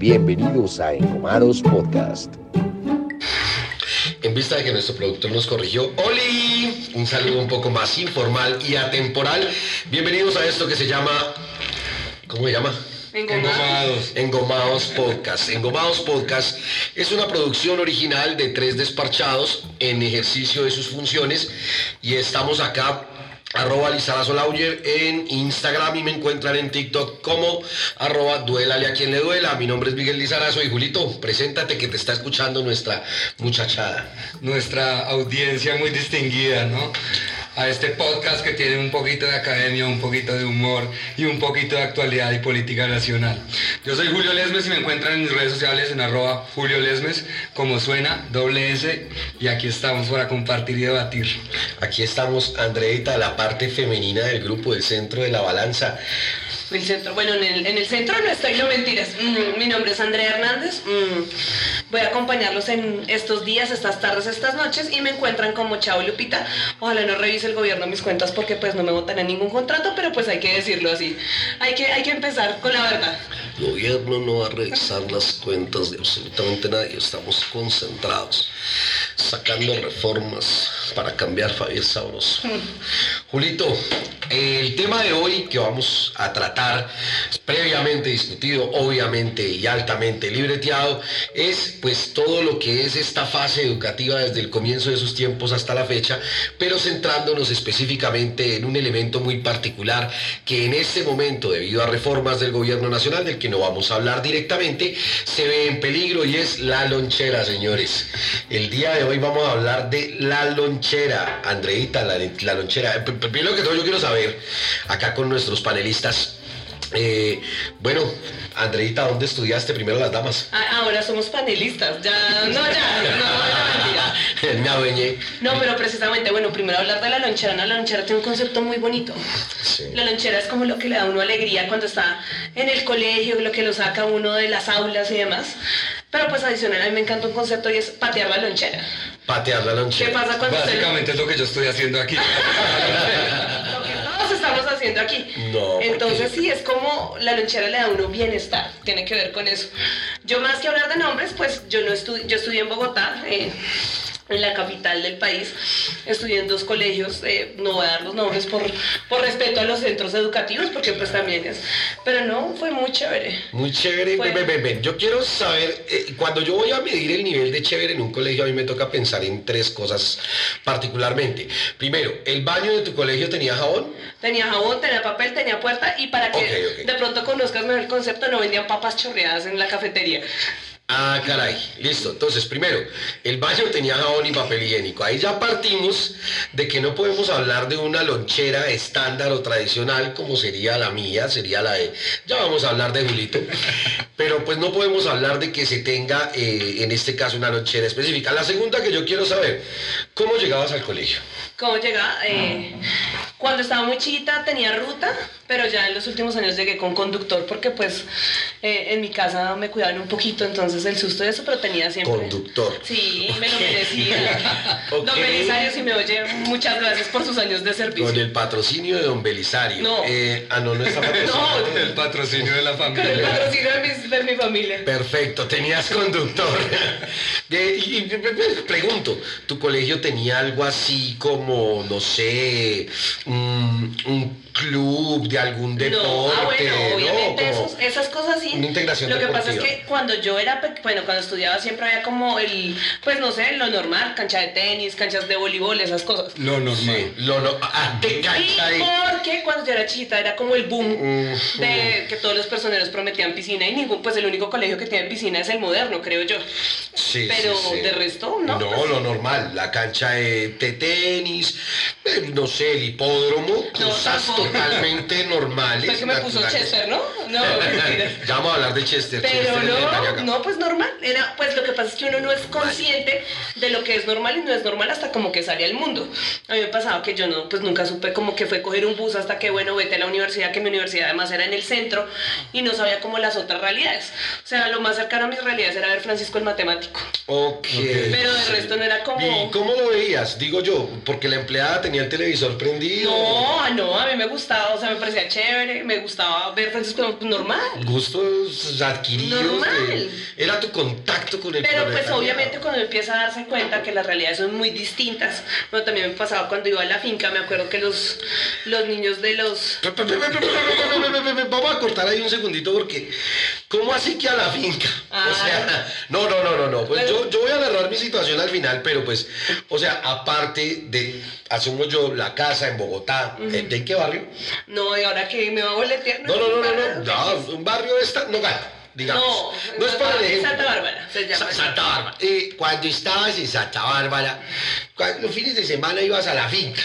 Bienvenidos a Engomados Podcast. En vista de que nuestro productor nos corrigió, ¡Oli! Un saludo un poco más informal y atemporal. Bienvenidos a esto que se llama... ¿Cómo se llama? Engomados. Engomados Podcast. Engomados Podcast es una producción original de tres desparchados en ejercicio de sus funciones y estamos acá arroba Lizarazo Lauger en Instagram y me encuentran en TikTok como arroba duélale a quien le duela. Mi nombre es Miguel Lizarazo y Julito, preséntate que te está escuchando nuestra muchachada. Nuestra audiencia muy distinguida, ¿no? A este podcast que tiene un poquito de academia, un poquito de humor y un poquito de actualidad y política nacional. Yo soy Julio Lesmes y me encuentran en mis redes sociales en arroba Julio Lesmes, como suena, doble S, y aquí estamos para compartir y debatir. Aquí estamos, Andreita, la parte femenina del grupo, del centro de la balanza. El centro, bueno, en el, en el centro no estoy, no mentiras. Mm, mi nombre es Andrea Hernández. Mm, voy a acompañarlos en estos días, estas tardes, estas noches y me encuentran como Chao Lupita. Ojalá no revise el gobierno mis cuentas porque pues no me votan en ningún contrato, pero pues hay que decirlo así. Hay que, hay que empezar con la verdad. El gobierno no va a revisar las cuentas de absolutamente nadie. Estamos concentrados, sacando reformas para cambiar Fabián Sabroso. Julito, el tema de hoy que vamos a tratar, previamente discutido, obviamente y altamente libreteado, es pues todo lo que es esta fase educativa desde el comienzo de sus tiempos hasta la fecha, pero centrándonos específicamente en un elemento muy particular que en este momento, debido a reformas del gobierno nacional, del que no vamos a hablar directamente, se ve en peligro y es la lonchera, señores. El día de hoy vamos a hablar de la lonchera, Andreita, la, la lonchera. P- Primero que todo yo quiero saber, acá con nuestros panelistas, eh, bueno, Andreita, ¿dónde estudiaste primero las damas? Ah, ahora somos panelistas. Ya, no, ya, no, ya mentira. Me adueñé. No, pero precisamente, bueno, primero hablar de la lonchera. ¿no? La lonchera tiene un concepto muy bonito. Sí. La lonchera es como lo que le da a uno alegría cuando está en el colegio, lo que lo saca uno de las aulas y demás. Pero pues adicional, a mí me encanta un concepto y es patear la lonchera. Patear la ¿Qué lonchera. pasa cuando usted- Básicamente es lo que yo estoy haciendo aquí. Lo que todos estamos haciendo aquí. No, ¿por Entonces qué? sí, es como la lonchera le da a uno bienestar, tiene que ver con eso. Yo más que hablar de nombres, pues yo no estudié, yo estudié en Bogotá, eh, en la capital del país, estudié en dos colegios, eh, no voy a dar los nombres por, por respeto a los centros educativos, porque pues también es, pero no, fue muy chévere. Muy chévere. Fue- Ven, ven, ven. Yo quiero saber, eh, cuando yo voy a medir el nivel de chévere en un colegio, a mí me toca pensar en tres cosas particularmente. Primero, ¿el baño de tu colegio tenía jabón? Tenía jabón, tenía papel, tenía puerta y para que de pronto conozcas mejor el concepto, no vendían papas chorreadas en la cafetería. Ah, caray, listo. Entonces, primero, el baño tenía jabón y papel higiénico. Ahí ya partimos de que no podemos hablar de una lonchera estándar o tradicional como sería la mía, sería la de... Ya vamos a hablar de Julito. Pero pues no podemos hablar de que se tenga, eh, en este caso, una lonchera específica. La segunda que yo quiero saber, ¿cómo llegabas al colegio? ¿Cómo llega? Eh, cuando estaba muy chiquita tenía ruta, pero ya en los últimos años llegué con conductor porque pues eh, en mi casa me cuidaban un poquito, entonces el susto de eso, pero tenía siempre... Conductor. Sí, me lo merecía. Don Belisario, si me oye, muchas gracias por sus años de servicio. Con el patrocinio de Don Belisario. No. Eh, ah, no, no está patrocinado. No. El patrocinio de la Con el familia. patrocinio de, mis- de mi familia. Perfecto, tenías conductor. Y, y- y- pregunto, ¿tu colegio tenía algo así como, no sé, un club de algún deporte? No, ah, bueno, ¿no? obviamente esos- esas cosas sí. una integración Lo que pasa es que cuando yo era, bueno, cuando estudiaba siempre había como el, pues no sé, lo normal, cancha de tenis, canchas de voleibol, esas cosas. Lo normal. Sí, lo no, ah, de Y cancha de... porque cuando yo era chiquita era como el boom de que todos los personeros prometían piscina y ningún, pues el único colegio que tiene piscina es el moderno, creo yo. Sí, Pero sí, sí. de resto, no. No, pues, lo normal, la cancha de, de tenis, eh, no sé, el hipódromo, No. Totalmente normales. Fue que me puso. Chester, ¿no? No, mentira. ya vamos a hablar de Chester. Pero Chester no, no, pues normal. Era, pues lo que pasa es que uno no es consciente de lo que es normal y no es normal hasta como que sale al mundo. A mí me pasaba que yo no, pues nunca supe como que fue coger un bus hasta que, bueno, vete a la universidad, que mi universidad además era en el centro y no sabía como las otras realidades. O sea, lo más cercano a mis realidades era ver Francisco el Matemático. Ok. Pero de resto no era como... ¿Y cómo lo veías? Digo yo, porque la empleada tenía el televisor prendido. No, no, a mí me gustaba, o sea, me parecía chévere, me gustaba ver Francisco normal. Gustos adquiridos. Era tu contacto con el Pero pues obviamente cuando empieza a darse cuenta que las realidades son muy distintas. Bueno, también me pasaba cuando iba a la finca, me acuerdo que los, los niños de los... Vamos a cortar ahí un segundito porque... ¿Cómo así que a la finca? O sea, no, no, no, no, no. Pues yo, yo voy a narrar mi situación al final, pero pues, o sea, aparte de asumo yo la casa en Bogotá, ¿de de qué barrio? No, y ahora que me va a boletear... No, no, no, no, no, no, un barrio esta, no gana, digamos. No, no es para el. Santa Bárbara se llama. Sa- Santa Bárbara. Eh, cuando estabas en Santa Bárbara, cuando- los fines de semana ibas a la finca.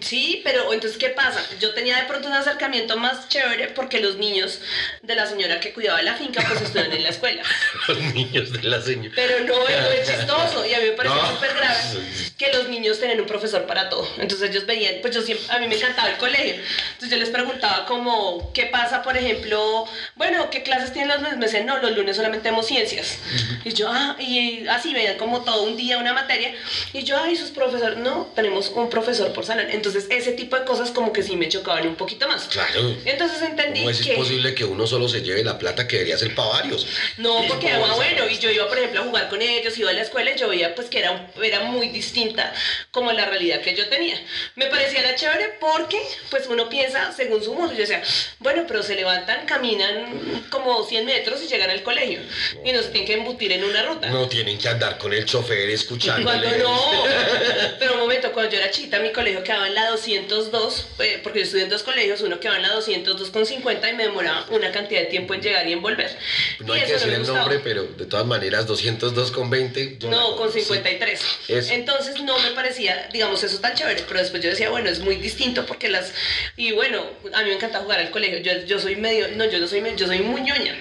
Sí, pero entonces, ¿qué pasa? Yo tenía de pronto un acercamiento más chévere porque los niños de la señora que cuidaba la finca pues estudian en la escuela. Los niños de la señora. Pero no, es chistoso y a mí me pareció No. súper grave que los niños tenían un profesor para todo. Entonces ellos veían, pues yo siempre, a mí me encantaba el colegio. Entonces yo les preguntaba como, ¿qué pasa, por ejemplo? Bueno, ¿qué clases tienen los? Me decían, no, los lunes solamente tenemos ciencias. Y yo, ah, y así veían como todo un día una materia. Y yo, ay, sus profesores, no, tenemos un profesor por salón. Entonces ese tipo de cosas como que sí me chocaban un poquito más. Claro. Entonces entendí ¿Cómo es que... posible que uno solo se lleve la plata que debería ser para varios? No, porque ¿Cómo era es? bueno, y yo iba, por ejemplo, a jugar con ellos, iba a la escuela y yo veía pues que era, era muy distinta como la realidad que yo tenía. Me parecía era chévere porque pues uno piensa según su mundo. Yo decía, bueno, pero se levantan, caminan como 100 metros y llegan al colegio y no se tienen que embutir en una ruta. No tienen que andar con el chofer escuchándole. Cuando no, pero un momento, cuando yo era chita, mi colegio quedaba en la 202, eh, porque yo estudié en dos colegios, uno quedaba en la 202 con 50 y me demoraba una cantidad de tiempo en llegar y en volver. No Y hay que decir el nombre, pero de todas maneras, 202 con 20. yo la No, con conozco, sí. 53. Eso. Entonces no me parecía, digamos, eso tan chévere, pero después yo decía, bueno, es muy distinto porque las... Y bueno, a mí me encanta jugar al colegio, yo, yo soy medio, no, yo no soy, medio- yo soy muy ñoña.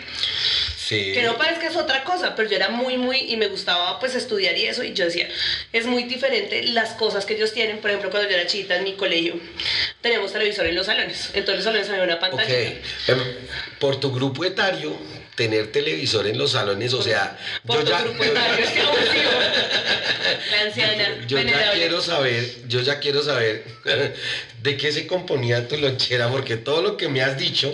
Sí. Que no parezca es otra cosa, pero yo era muy, muy, y me gustaba pues estudiar y eso, y yo decía, es muy diferente las cosas que ellos tienen, por ejemplo, cuando yo era chiquita en mi colegio, teníamos televisor en los salones, entonces los salones había una pantalla. Em, por tu grupo etario, tener televisor en los salones, o sea. Yo ya- Yo ya quiero saber, yo ya quiero saber de qué se componía tu lonchera, porque todo lo que me has dicho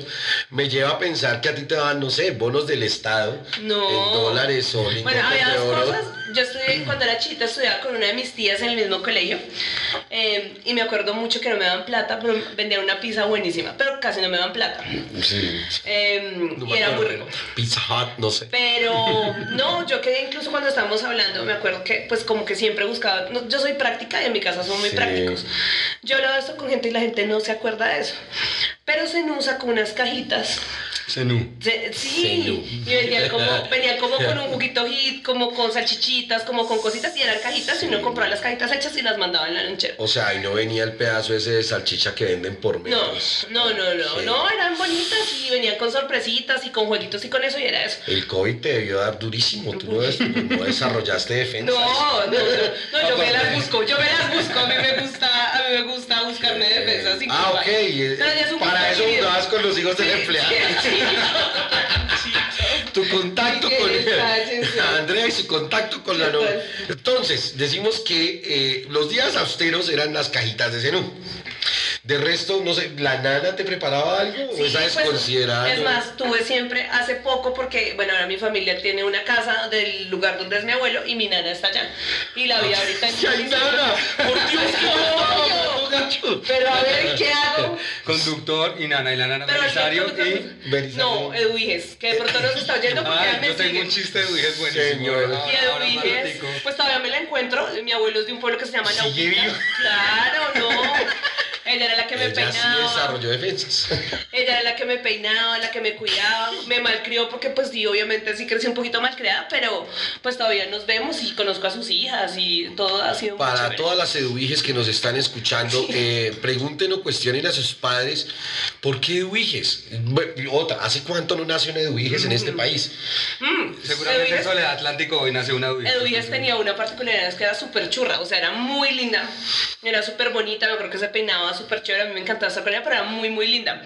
me lleva a pensar que a ti te daban, no sé, bonos del Estado, No. en dólares o lingotes Bueno, había de dos cosas. Yo estudié, cuando era chiquita, estudiaba con una de mis tías en el mismo colegio. eh, y me acuerdo mucho que no me daban plata, pero vendían una pizza buenísima. Pero casi no me daban plata. Sí. eh, No y era muy rico. Pizza Hut, no sé. Pero no, yo que incluso cuando estábamos hablando, me acuerdo que pues como que siempre buscaba, no, yo soy práctica y en mi casa son muy Sí. prácticos. Yo hablaba esto con gente y la gente no se acuerda de eso. Pero se usa con unas cajitas Zenú. Se- sí, Senú. y venían como, venían como con un juguito hit, como con salchichitas, como con cositas, y eran cajitas, y uno compraba las cajitas hechas y las mandaba en la lonchera. O sea, y no venía el pedazo ese de salchicha que venden por No, metros. no, no, no, Sí. no, eran bonitas y venían con sorpresitas y con jueguitos y con eso y era eso. El COVID te debió dar durísimo. Tú no, des- no desarrollaste defensa. No, no, no, no, yo me las busco, yo me las busco, a mí me gusta, a mí me gusta buscarme defensas. sin Ah, ok. Para eso jugabas con los hijos del empleado. sí, sí. Tu contacto con. Andrea y su contacto con la novia. Total. Entonces, decimos que eh, los días austeros eran las cajitas de cenú. De resto, no sé, ¿la nana te preparaba algo Sí, o esa pues, desconsiderada? Es más, tuve siempre hace poco porque, bueno, ahora mi familia tiene una casa del lugar donde es mi abuelo y mi nana está allá. Y la vi ahorita en ¡Sí hay nana! ¡Por Dios, qué gacho! Pero a ver, ¿qué hago? Conductor y Nana y la Nana Pero Belisario alguien- y... Belisario. No, Eduiges, que de pronto nos está oyendo porque Ah, ya me yo tengo un chiste de Ujiges buenísimo. Señor. Ahora- Y Eduiges, pues todavía me la encuentro. Mi abuelo es de un pueblo que se llama ¿Sigue Naupita. vivo? Claro, no. Ella era la que me Ella sí peinaba. desarrolló defensas. Ella era la que me peinaba, la que me cuidaba, me malcrió porque pues sí, obviamente sí crecí un poquito malcriada, pero pues todavía nos vemos y conozco a sus hijas y todo ha sido muy Para todas las eduiges que nos están escuchando, eh, pregunten o cuestionen a sus padres por qué eduiges. Otra, ¿hace cuánto no nace una eduiges en este país? Mm, Seguramente en Eduiges- Soledad Atlántico hoy nació una Ujiges. Eduiges tenía una particularidad, es que era súper churra, o sea, era muy linda, era súper bonita, me creo que se peinaba súper chévere, a mí me encantaba estar con ella, pero era muy, muy linda.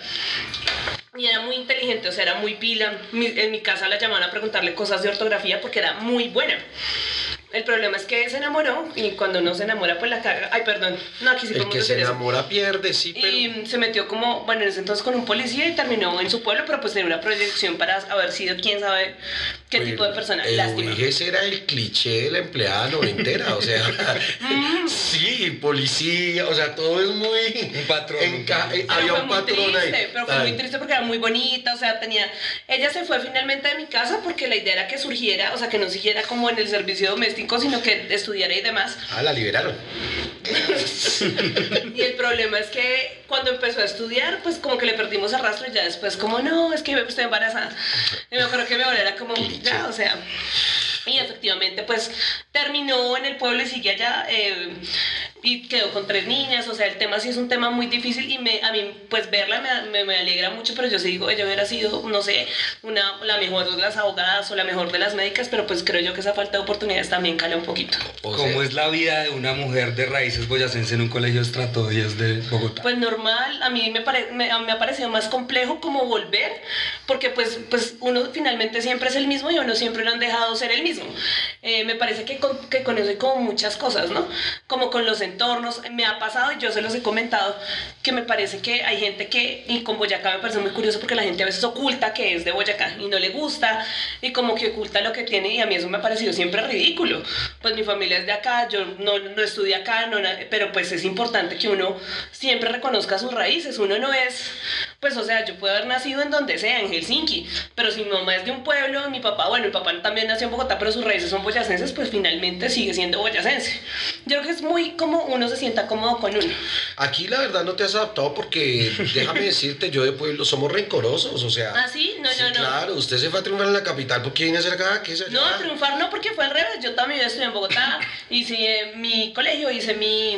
Y era muy inteligente, o sea, era muy pila. En mi casa la llamaban a preguntarle cosas de ortografía porque era muy buena. El problema es que se enamoró y cuando uno se enamora, pues la caga. Ay, perdón. No, aquí sí El podemos que se enamora pierde, sí, pero... Y se metió como, bueno, en ese entonces con un policía y terminó en su pueblo, pero pues tenía una proyección para haber sido quién sabe qué tipo de persona. El Lástima. Uliges era el cliché de la empleada noventera, o sea, Mm. sí, policía, o sea, todo es muy... Un patrón, enca- un- eh, Pero había fue un muy patrón triste, ahí. pero fue Ay. muy triste porque era muy bonita, o sea, tenía... Ella se fue finalmente de mi casa porque la idea era que surgiera, o sea, que no siguiera como en el servicio doméstico, sino que estudiara y demás. Ah, la liberaron. Y el problema es que cuando empezó a estudiar, pues como que le perdimos el rastro y ya después como, no, es que estoy embarazada. Y me acuerdo que mi abuela era como, ya, o sea... Y efectivamente, pues terminó en el pueblo y sigue allá eh, y quedó con tres niñas. O sea, el tema sí es un tema muy difícil y me, a mí, pues verla me, me, me alegra mucho, pero yo sí digo, ella hubiera sido, no sé, una, la mejor de las abogadas o la mejor de las médicas, pero pues creo yo que esa falta de oportunidades también cala un poquito. O ¿Cómo sea, es la vida de una mujer de raíces boyacense en un colegio estrato 10 de Bogotá? Pues normal, a mí me, pare- me, a mí me ha parecido más complejo como volver, porque pues, pues uno finalmente siempre es el mismo y uno siempre lo han dejado ser el mismo. Eh, me parece que con, que con eso hay como muchas cosas, ¿no? Como con los entornos, me ha pasado y yo se los he comentado, que me parece que hay gente que, y con Boyacá me parece muy curioso porque la gente a veces oculta que es de Boyacá y no le gusta, y como que oculta lo que tiene y a mí eso me ha parecido siempre ridículo. Pues mi familia es de acá, yo no, no estudié acá, no, pero pues es importante que uno siempre reconozca sus raíces, uno no es, pues o sea, yo puedo haber nacido en donde sea, en Helsinki, pero si mi mamá es de un pueblo, mi papá, bueno, mi papá también nació en Bogotá, pero sus raíces son boyacenses, pues finalmente sigue siendo boyacense. Yo creo que es muy como uno se sienta cómodo con uno. Aquí la verdad no te has adaptado porque, déjame decirte, yo de pueblo somos rencorosos, o sea... ¿Ah, sí? No, sí, no, no. Claro, usted se fue a triunfar en la capital, ¿por qué viene a acá? ¿Qué es allá? No, a triunfar no, porque fue al revés. Yo vida estudié en Bogotá, hice mi colegio, hice mi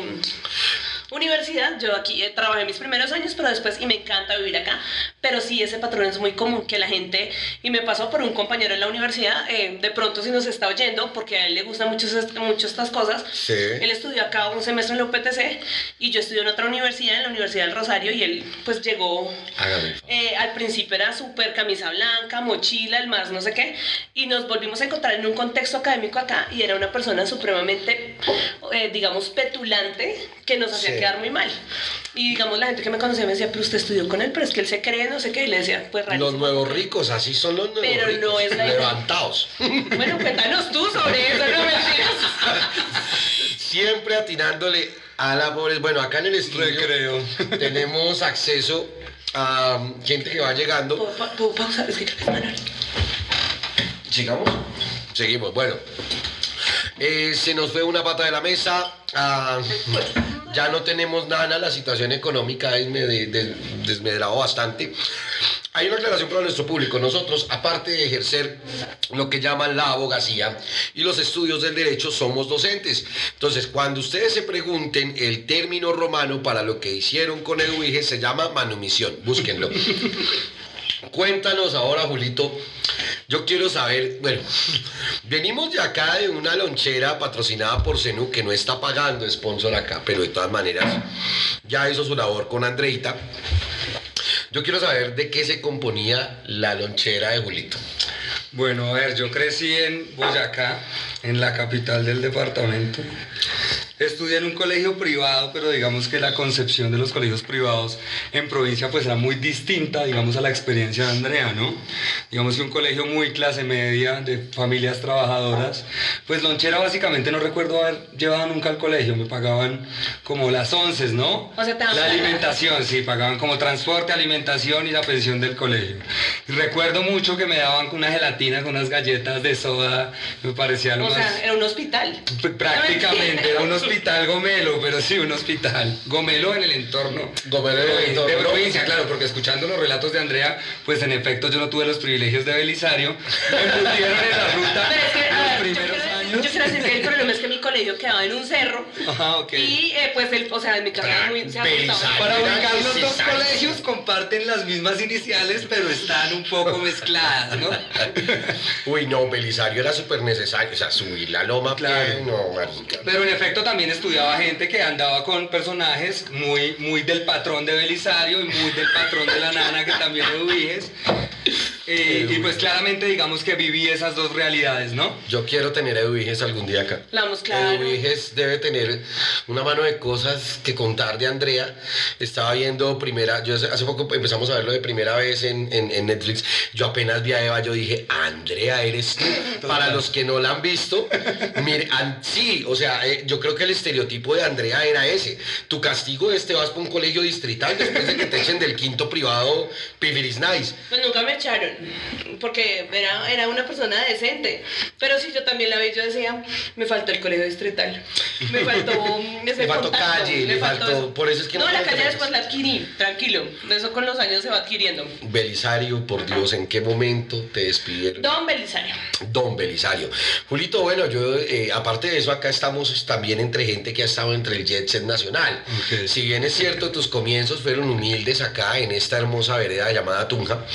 universidad. Yo aquí eh, trabajé mis primeros años, pero después, y me encanta vivir acá. Pero sí, ese patrón es muy común, que la gente, y me pasó por un compañero en la universidad, eh, de pronto si nos está oyendo, porque a él le gustan mucho, mucho estas cosas, Sí. él estudió acá un semestre en la UPTC y yo estudié en otra universidad, en la Universidad del Rosario, y él pues llegó eh, al principio era súper camisa blanca, mochila, el más no sé qué, y nos volvimos a encontrar en un contexto académico acá y era una persona supremamente, eh, digamos, petulante que nos hacía Sí. quedar muy mal. Y digamos, la gente que me conocía me decía, pero usted estudió con él, pero es que él se cree, no sé qué, y le decía, pues Los rarísimo. nuevos ricos, así son los nuevos Pero ricos. no es la. Levantados. Bueno, cuéntanos tú sobre eso, no mentiras. Siempre atinándole a la pobreza. Bueno, acá en el estudio Recreo. tenemos acceso a um, gente que va llegando. ¿Puedo, pa- puedo pausar? Es que. ¿Sigamos? Seguimos, bueno. Eh, se nos fue una pata de la mesa. ah, ya no tenemos nada, la situación económica ha desmed- des- desmedrado bastante. Hay una aclaración para nuestro público. Nosotros, aparte de ejercer lo que llaman la abogacía y los estudios del derecho, somos docentes. Entonces, cuando ustedes se pregunten, el término romano para lo que hicieron con el UIGE se llama manumisión. Búsquenlo. Cuéntanos ahora, Julito. Yo quiero saber, bueno, venimos de acá de una lonchera patrocinada por Zenú que no está pagando sponsor acá, pero de todas maneras ya hizo su labor con Andreita. Yo quiero saber de qué se componía la lonchera de Julito. Bueno, a ver, yo crecí en Boyacá, en la capital del departamento. Estudié en un colegio privado, pero digamos que la concepción de los colegios privados en provincia pues era muy distinta, digamos, a la experiencia de Andrea, ¿no? Digamos que un colegio muy clase media, de familias trabajadoras. Pues lonchera básicamente no recuerdo haber llevado nunca al colegio, me pagaban como las once, ¿no? O sea, La alimentación, sí, pagaban como transporte, alimentación y la pensión del colegio. Y recuerdo mucho que me daban una gelatina con unas galletas de soda, me parecía lo O más... sea, era un hospital. Pr- Prácticamente, era un hospital gomelo, pero sí, un hospital. Gomelo en el entorno. Gomelo en el de- entorno. De provincia, claro, porque escuchando los relatos de Andrea, pues en efecto yo no tuve los privilegios de Belisario. Me embutieron en la ruta Pero es que, en a los primeros años. Yo quiero decir que el problema es que mi colegio quedaba en un cerro. Ajá, ok. Y eh, pues, el, o sea, en mi casa era muy. se. Para ubicar los dos colegios comparten las mismas iniciales, pero están un poco mezcladas, ¿no? Uy, no, Belisario era súper necesario. O sea, subir la loma, Claro. no, marica. Pero en efecto también estudiaba gente que andaba con personajes muy, muy del patrón de Belisario y muy del patrón de la nana que también Ubiges. Eh, y pues claramente digamos que viví esas dos realidades, ¿no? Yo quiero tener a Algún día acá. La vamos, claro. Debe tener una mano de cosas que contar de Andrea. Estaba viendo primera, yo hace, hace poco empezamos a verlo de primera vez en, en- en Netflix. Yo apenas vi a Eva, yo dije, Andrea, eres tú. Para los que no la han visto, mire, an- sí, o sea, eh, yo creo que el estereotipo de Andrea era ese. Tu castigo es te vas para un colegio distrital después de que te echen del quinto privado Pifiris Nice. Pues nunca me echaron, porque era, era una persona decente. Pero sí, yo también la vi, yo decía, me faltó el colegio distrital. Me faltó Le faltó contacto, calle, le faltó- eso. por eso es que no No, la calle después la adquirí, tranquilo. Eso con los años se va adquiriendo. Belisario, por Dios, ¿en qué momento te despidieron? Don Belisario. Don Belisario. Julito, bueno, yo, eh, aparte de eso, acá estamos también entre gente que ha estado entre el jet set nacional. Si bien es cierto, tus comienzos fueron humildes acá en esta hermosa vereda llamada Tunja.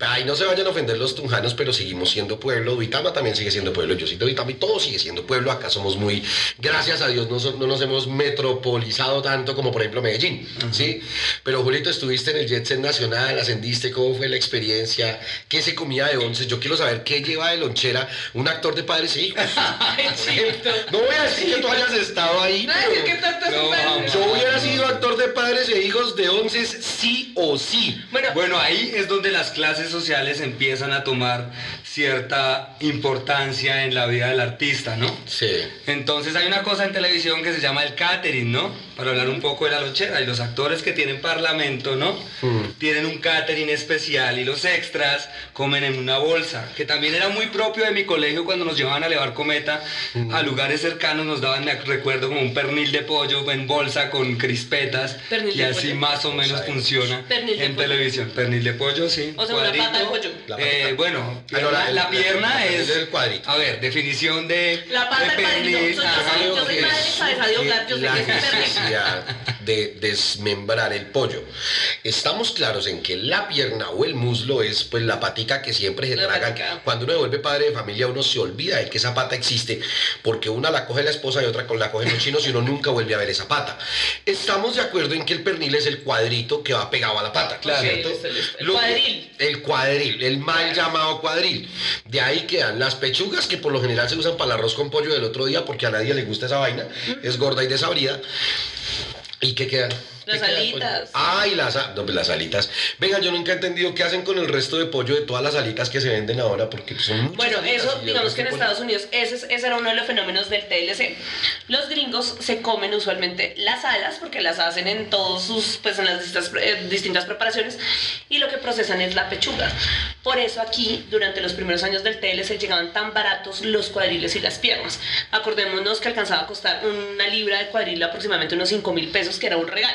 Ahí no se vayan a ofender los tunjanos, pero seguimos siendo pueblo. Duitama también sigue siendo pueblo. Yo soy de Duitama y todo sigue siendo pueblo. Acá somos muy, gracias a Dios, no, so- no nos hemos metropolizado tanto como por ejemplo Medellín. ¿sí? Pero Julito, estuviste en el jet set nacional, ascendiste, ¿cómo fue la experiencia? ¿Qué se comía de once? Yo quiero saber qué lleva de lonchera un actor de padres e hijos. Ay. No voy a decir que tú hayas estado ahí, No, es que pero tanto No, yo hubiera sido actor de padres e hijos de once sí o sí. Bueno, Bueno, ahí es donde las clases sociales empiezan a tomar cierta importancia en la vida del artista, ¿no? Sí. Entonces hay una cosa en televisión que se llama el catering, ¿no? Para hablar un poco de la lonchera. Y los actores que tienen parlamento, ¿no? Mm. Tienen un catering especial y los extras comen en una bolsa, que también era muy propio de mi colegio cuando nos llevaban a elevar cometa a lugares cercanos, nos daban, me recuerdo, como un pernil de pollo en bolsa con crispetas Pernil y así pollo. más o menos funciona en pollo. televisión. Pernil de pollo, sí. O sea, una pata de pollo. Eh, bueno, Ah, no, la- la, la el- pierna el- es... el cuadrito. A ver, definición de... La pata de pernil, Soy yo, soy- yo soy madre yo sé la que es pernil. Necesidad de desmembrar el pollo. Estamos claros en que la pierna o el muslo es pues la patica que siempre se La tragan. patica. Cuando uno se vuelve padre de familia, uno se olvida de que esa pata existe, porque una la coge la esposa y otra con la cogen los chinos y uno nunca vuelve a ver esa pata. Estamos de acuerdo en que el pernil es el cuadrito que va pegado a la pata, Claro. El que- cuadril. el cuadril, el mal llamado cuadril. De ahí quedan las pechugas que por lo general se usan para el arroz con pollo del otro día porque a nadie le gusta esa vaina, es gorda y desabrida. ¿Y qué quedan? Las ¿Qué queda, alitas. Ay, las, no, pues las alitas. Venga, yo nunca he entendido qué hacen con el resto de pollo de todas las alitas que se venden ahora porque son muchas Bueno, eso, digamos que en Estados Unidos, ese, es- ese era uno de los fenómenos del TLC. Los gringos se comen usualmente las alas, porque las hacen en todos sus, pues en las distintas, eh, distintas preparaciones, y lo que procesan es la pechuga. Por eso aquí, durante los primeros años del TLC, llegaban tan baratos los cuadriles y las piernas. Acordémonos que alcanzaba a costar una libra de cuadril aproximadamente unos 5 mil pesos, que era un regalo.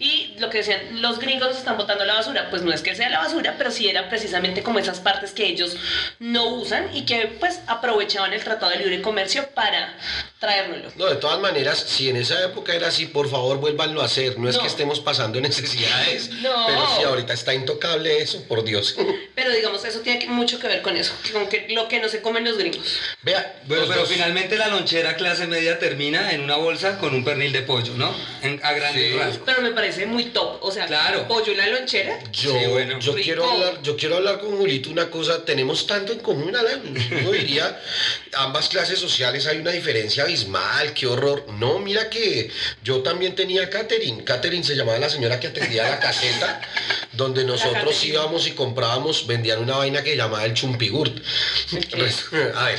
Y lo que decían, los gringos están botando la basura, pues no es que sea la basura, pero sí eran precisamente como esas partes que ellos no usan y que pues aprovechaban el Tratado de Libre Comercio para traérnoslo. No, de todas maneras, si en esa época era así, por favor vuélvanlo a hacer. No es que estemos pasando necesidades, No. pero si ahorita está intocable eso, por Dios. Pero digamos, eso tiene mucho que ver con eso, con que lo que no se comen los gringos. Vea, pero dos- finalmente la lonchera clase media termina en una bolsa con un pernil de pollo, ¿no? En- a grandes Sí. rasgos. Pero me parece muy top, o sea, Claro. pollo en la lonchera. Yo, Sí, bueno. yo Rico. quiero hablar, yo quiero hablar con Julito una cosa, tenemos tanto en común, Alan. Uno diría, ambas clases sociales hay una diferencia abismal, qué horror. No, mira que yo también tenía catering. Catering se llamaba la señora que atendía la caseta, donde nosotros íbamos y comprábamos, vendían una vaina que llamaba el chumpigurt. A ver,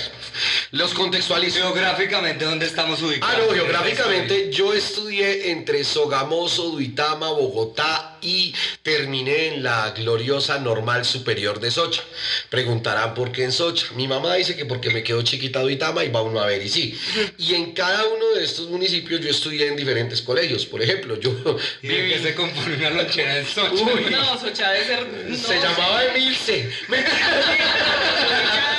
los contextualizo. Geográficamente, ¿dónde estamos ubicados? Ah, no, geográficamente yo estudié entre Sogamoso, Duitama, Bogotá y terminé en la gloriosa Normal Superior de Socha. Preguntarán por qué en Socha. Mi mamá dice que porque me quedó chiquita Duitama y va uno a ver y sí. Y en cada uno de estos municipios yo estudié en diferentes colegios. Por ejemplo, yo ¿Y de viví... qué se compone una lonchera en Sochi? Uy. No, Socha debe ser. no, Se llamaba Emilce.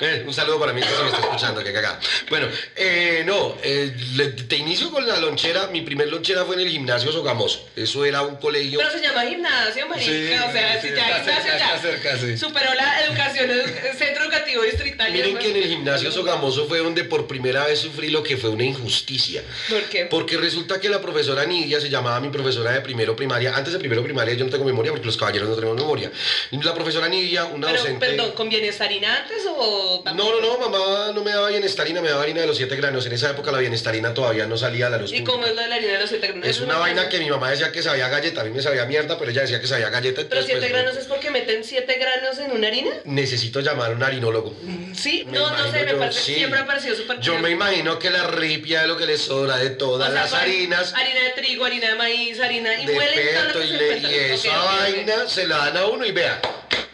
Eh, un saludo para mí que se me está escuchando, que cagada. Bueno, eh, no, eh, le- te inicio con la lonchera. Mi primer lonchera fue en el gimnasio Sogamoso. Eso era un colegio. Pero se llama gimnasio, marica. Sí, o sea, sí, si ya está gimnasio cerca, ya está cerca, sí. superó la educación, edu- centro educativo distrital miren que en el gimnasio Sogamoso fue donde por primera vez sufrí lo que fue una injusticia. ¿Por qué? Porque resulta que la profesora Nidia se llamaba mi profesora de primero primaria. Antes de primero primaria yo no tengo memoria porque los caballeros no tenemos memoria. La profesora Nidia, una Pero, docente. perdón, ¿con bienestarina antes o...? No, no, no, mamá no me daba bienestarina, me daba harina de los siete granos. En esa época la bienestarina todavía no salía a la luz. ¿Y pública. cómo es de la harina de los siete granos? Es una vaina que mi mamá decía que sabía galleta, a mí me sabía mierda, pero ella decía que sabía galleta. ¿Pero siete pues, granos es porque meten siete granos en una harina? Necesito llamar a un harinólogo. Sí, Me no, no sé, me yo, parece, sí. siempre ha parecido súper Yo me imagino que la ripia es lo que le sobra de todas O sea, las harinas. Harina de trigo, harina de maíz, harina... Y de huelen todo lo peto que y, le- y esa vaina se la dan a uno y vea,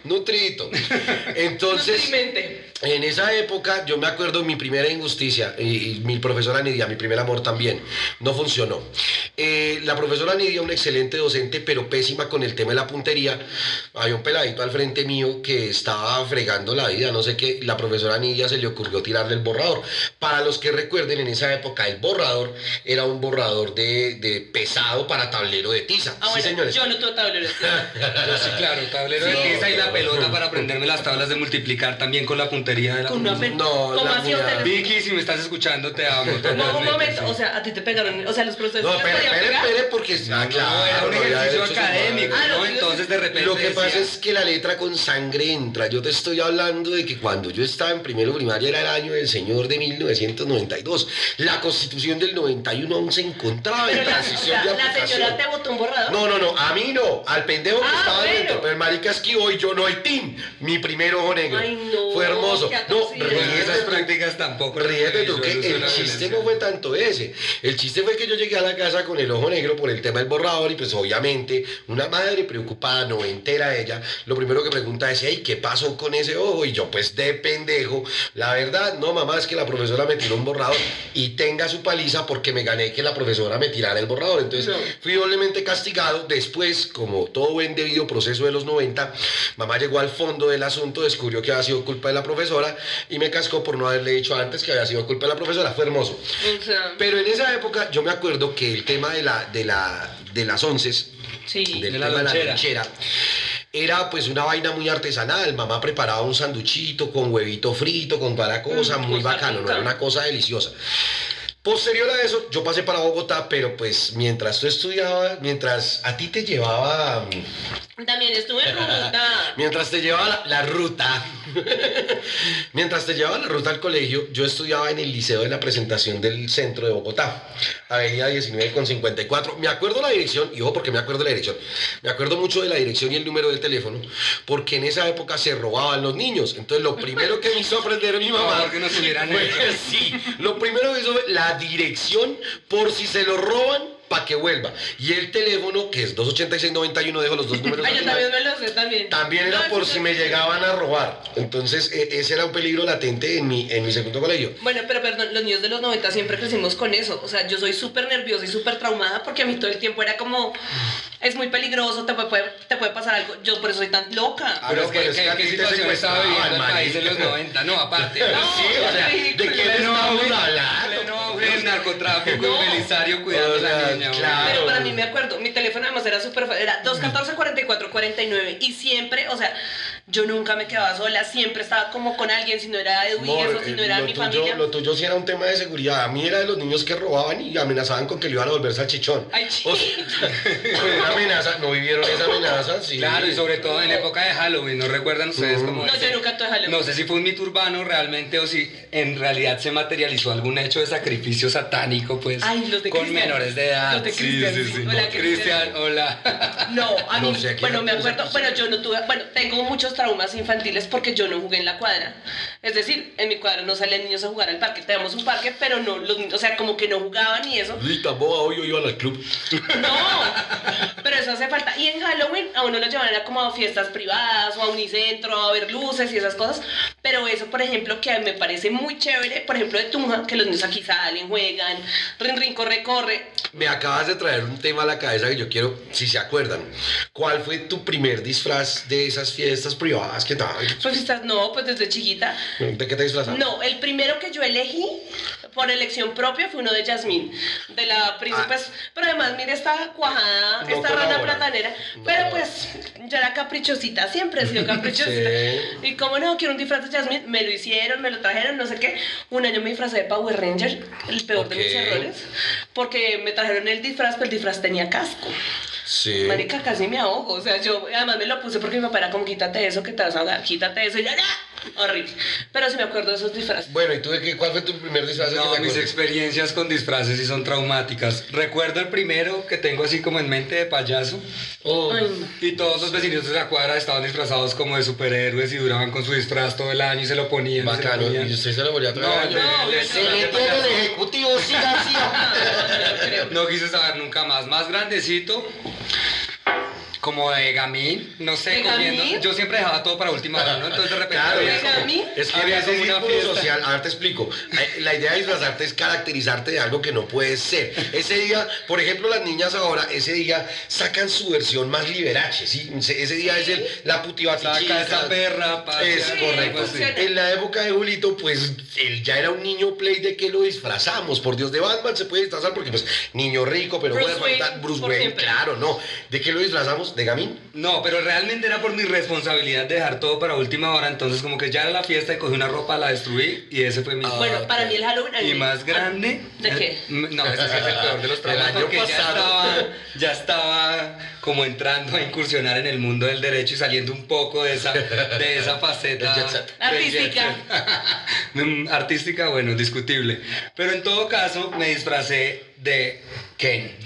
nutrito. Entonces, Nutrimente. En esa época yo me acuerdo mi primera injusticia y, y mi profesora Nidia, mi primer amor también, no funcionó. Eh, la profesora Nidia, una excelente docente, pero pésima con el tema de la puntería. Había un peladito al frente mío que estaba fregando la vida, no sé qué. La profesora Nidia se le ocurrió tirarle el borrador. Para los que recuerden, en esa época el borrador era un borrador de, de pesado para tablero de tiza. Ah, sí, bueno, señores. yo no tuve tablero. Yo sí, claro, tablero Sí. de tiza y la pelota para aprenderme las tablas de multiplicar también con la puntería de la una No, ¿Cómo la mía-? Vicky, si me estás escuchando, te amo. No, un momento, sí. o sea, a ti te pegaron, o sea, los profesores No, espere, espere, espere, porque... Ah, No, era un ejercicio académico. Ah, no, Entonces de repente Lo que pasa es que la letra con sangre entra. Yo te estoy hablando de que cuando yo estaba en primero primaria era el año del señor de 1992. La constitución del 91 aún se encontraba en la, transición de la aplicación. señora te botó un borrador. No, no, no, a mí no, al pendejo que Ah, estaba bueno. dentro, pero el marica esquivó y yo no hay team, mi primer ojo negro. Ay, no, Fue hermoso. Qué No, ríete esas tú. prácticas tampoco. Ríete tú, que el chiste no fue tanto ese. El chiste fue que yo llegué a la casa con el ojo negro por el tema del borrador y pues obviamente una madre preocupada, no entera ella, lo primero que pregunta es, hey, ¿qué pasó con ese ojo? Y yo pues de pendejo, la verdad, no mamá, es que la profesora me tiró un borrador y tenga su paliza porque me gané que la profesora me tirara el borrador. Entonces No. fui doblemente castigado. Después, como todo buen debido proceso de los 90, mamá llegó al fondo del asunto, descubrió que había sido culpa de la profesora y me cascó por no haberle dicho antes que había sido culpa de la profesora. Fue hermoso. O sea, Pero en esa época yo me acuerdo que el tema de, la, de, la, de las onces, sí. del De la tema de la lonchera. lonchera, era pues una vaina muy artesanal. Mamá preparaba un sanduchito con huevito frito, con toda la cosa, Mm, muy bacano, no era una cosa deliciosa. Posterior a eso, yo pasé para Bogotá, pero pues mientras tú estudiabas, mientras a ti te llevaba, También estuve en ruta. mientras te llevaba la, la ruta, mientras te llevaba la ruta al colegio, yo estudiaba en el Liceo de la Presentación del Centro de Bogotá, Avenida 19 con 54. Me acuerdo la dirección, y ojo porque me acuerdo la dirección, me acuerdo mucho de la dirección y el número del teléfono, porque en esa época se robaban los niños. Entonces lo primero que me hizo aprender mi mamá... Fue- hecho. sí, lo primero que hizo fue la dirección por si se lo roban para que vuelva. Y el teléfono, que es 286-91, dejo los dos números. Ay, yo también me lo sé también. También era No, por si me llegaban a robar. Entonces, e- ese era un peligro latente en mi, en mi segundo colegio. Bueno, pero perdón, los niños de los 90 siempre crecimos con eso. O sea, yo soy súper nerviosa y súper traumada porque a mí todo el tiempo era como, es muy peligroso, te puede, te puede pasar algo. Yo por eso soy tan loca. Ah, Pero no, es que, pero es ¿qué- que a ¿qué situación estaba viviendo el país en los marica. 90? No, aparte. No, sí, o sea, ¿de qué Pleno estamos hablando? auge del narcotráfico No. Belisario cuidando O a la sea, claro. Pero para mí me acuerdo, mi teléfono además era súper fácil, era 214-44-49 y siempre, o sea, yo nunca me quedaba sola, siempre estaba como con alguien, si no era y Amor, eso, si no era mi tuyo- familia. Lo tuyo sí era un tema de seguridad. A mí era de los niños que robaban y amenazaban con que le iban a volver salchichón. Ay, O sea, fue una amenaza, no vivieron esa amenaza, sí. Claro, y sobre todo en época de Halloween, ¿no recuerdan ustedes Mm. cómo No, yo nunca tuve Halloween. No sé si fue un mito urbano realmente o si en realidad se materializó algún hecho de sacrificio satánico, pues, Ay, los de con Cristian. menores de edad. Los de Cristian, sí. Hola, Cristian, hola. No, a mí, No sé, ¿a qué bueno, me acuerdo, bueno, yo no tuve, bueno, tengo muchos traumas infantiles porque yo no jugué en la cuadra. Es decir, en mi cuadra no salían niños a jugar al parque. Tenemos un parque, pero no, los, niños- o sea, como que no jugaban y eso. Lita, boba, hoy yo iba al club. No, pero eso hace falta. Y en Halloween a uno lo llevan a como a fiestas privadas o a unicentro, a ver luces y esas cosas. Pero eso, por ejemplo, que me parece muy chévere, por ejemplo, de Tunja, que los niños aquí salen, juegan, rin, rin, corre, corre. Me acabas de traer un tema a la cabeza que yo quiero, si se acuerdan. ¿Cuál fue tu primer disfraz de esas fiestas privadas que tal? Pues estás, no, pues desde chiquita. ¿De qué te disfrazaste? No, el primero que yo elegí por elección propia fue uno de Yasmín, de la príncipe. pues, pero además, mire esta cuajada, Ah. No esta rana platanera. No pero pues, yo era caprichosita, siempre he sido caprichosita. Sí. Y como no, quiero un disfraz de Yasmín, me lo hicieron, me lo trajeron, no sé qué. Un año me disfrazé de Power Ranger, el peor de mis errores, porque me trajeron el disfraz, pero el disfraz tenía casco. Sí. Marica, casi me ahogo. O sea, yo además me lo puse porque mi papá era como, quítate eso, que te vas a ahogar, quítate eso. Y yo, ¡ah! Horrible. Pero sí me acuerdo de esos disfraces. Bueno, ¿y tú de qué? ¿Cuál fue tu primer disfraz? que No, te mis experiencias con disfraces sí son traumáticas. Recuerdo el primero que tengo así como en mente de payaso. Oh. Y todos los vecinitos de la cuadra estaban disfrazados como de superhéroes y duraban con su disfraz todo el año y se lo ponían. Bacano. ¿Y usted se lo volvió a traer? No, año? no, le- se le- le- el ejecutivo, sí, García. No quise saber nunca más. Más grandecito, como de gamín, no sé, ¿De comiendo. gamín? Yo siempre dejaba todo para última hora, ¿no? Entonces de repente Claro. había ¿De como- gamín? Es que había en ese como una fiesta. social, ahora te explico. La idea de disfrazarte es caracterizarte de algo que no puedes ser. Ese día, por ejemplo, las niñas ahora, ese día sacan su versión más liberache, ¿sí? Ese día es el, la putibatichica. Saca esa perra, Es Sí, correcto. En la época de Julito, pues él ya era un niño play de que lo disfrazamos. Por Dios, de Batman se puede disfrazar porque, pues, niño rico, pero Bruce puede faltar Wayne, Bruce Wayne, siempre. claro, no. ¿De qué lo disfrazamos? ¿De Gamín? No, pero realmente era por mi responsabilidad de dejar todo para última hora. Entonces, como que ya era la fiesta y cogí una ropa, la destruí y ese fue mi. Ah, Bueno, para mí el Halloween. Y más grande. ¿De qué? No, ese es el peor de los El traumas año porque ya pasado. estaba, ya estaba como entrando a incursionar en el mundo del derecho y saliendo un poco de esa, de esa faceta. Artística. Mm, Artística, bueno, discutible. Pero en todo caso, me disfracé de Ken.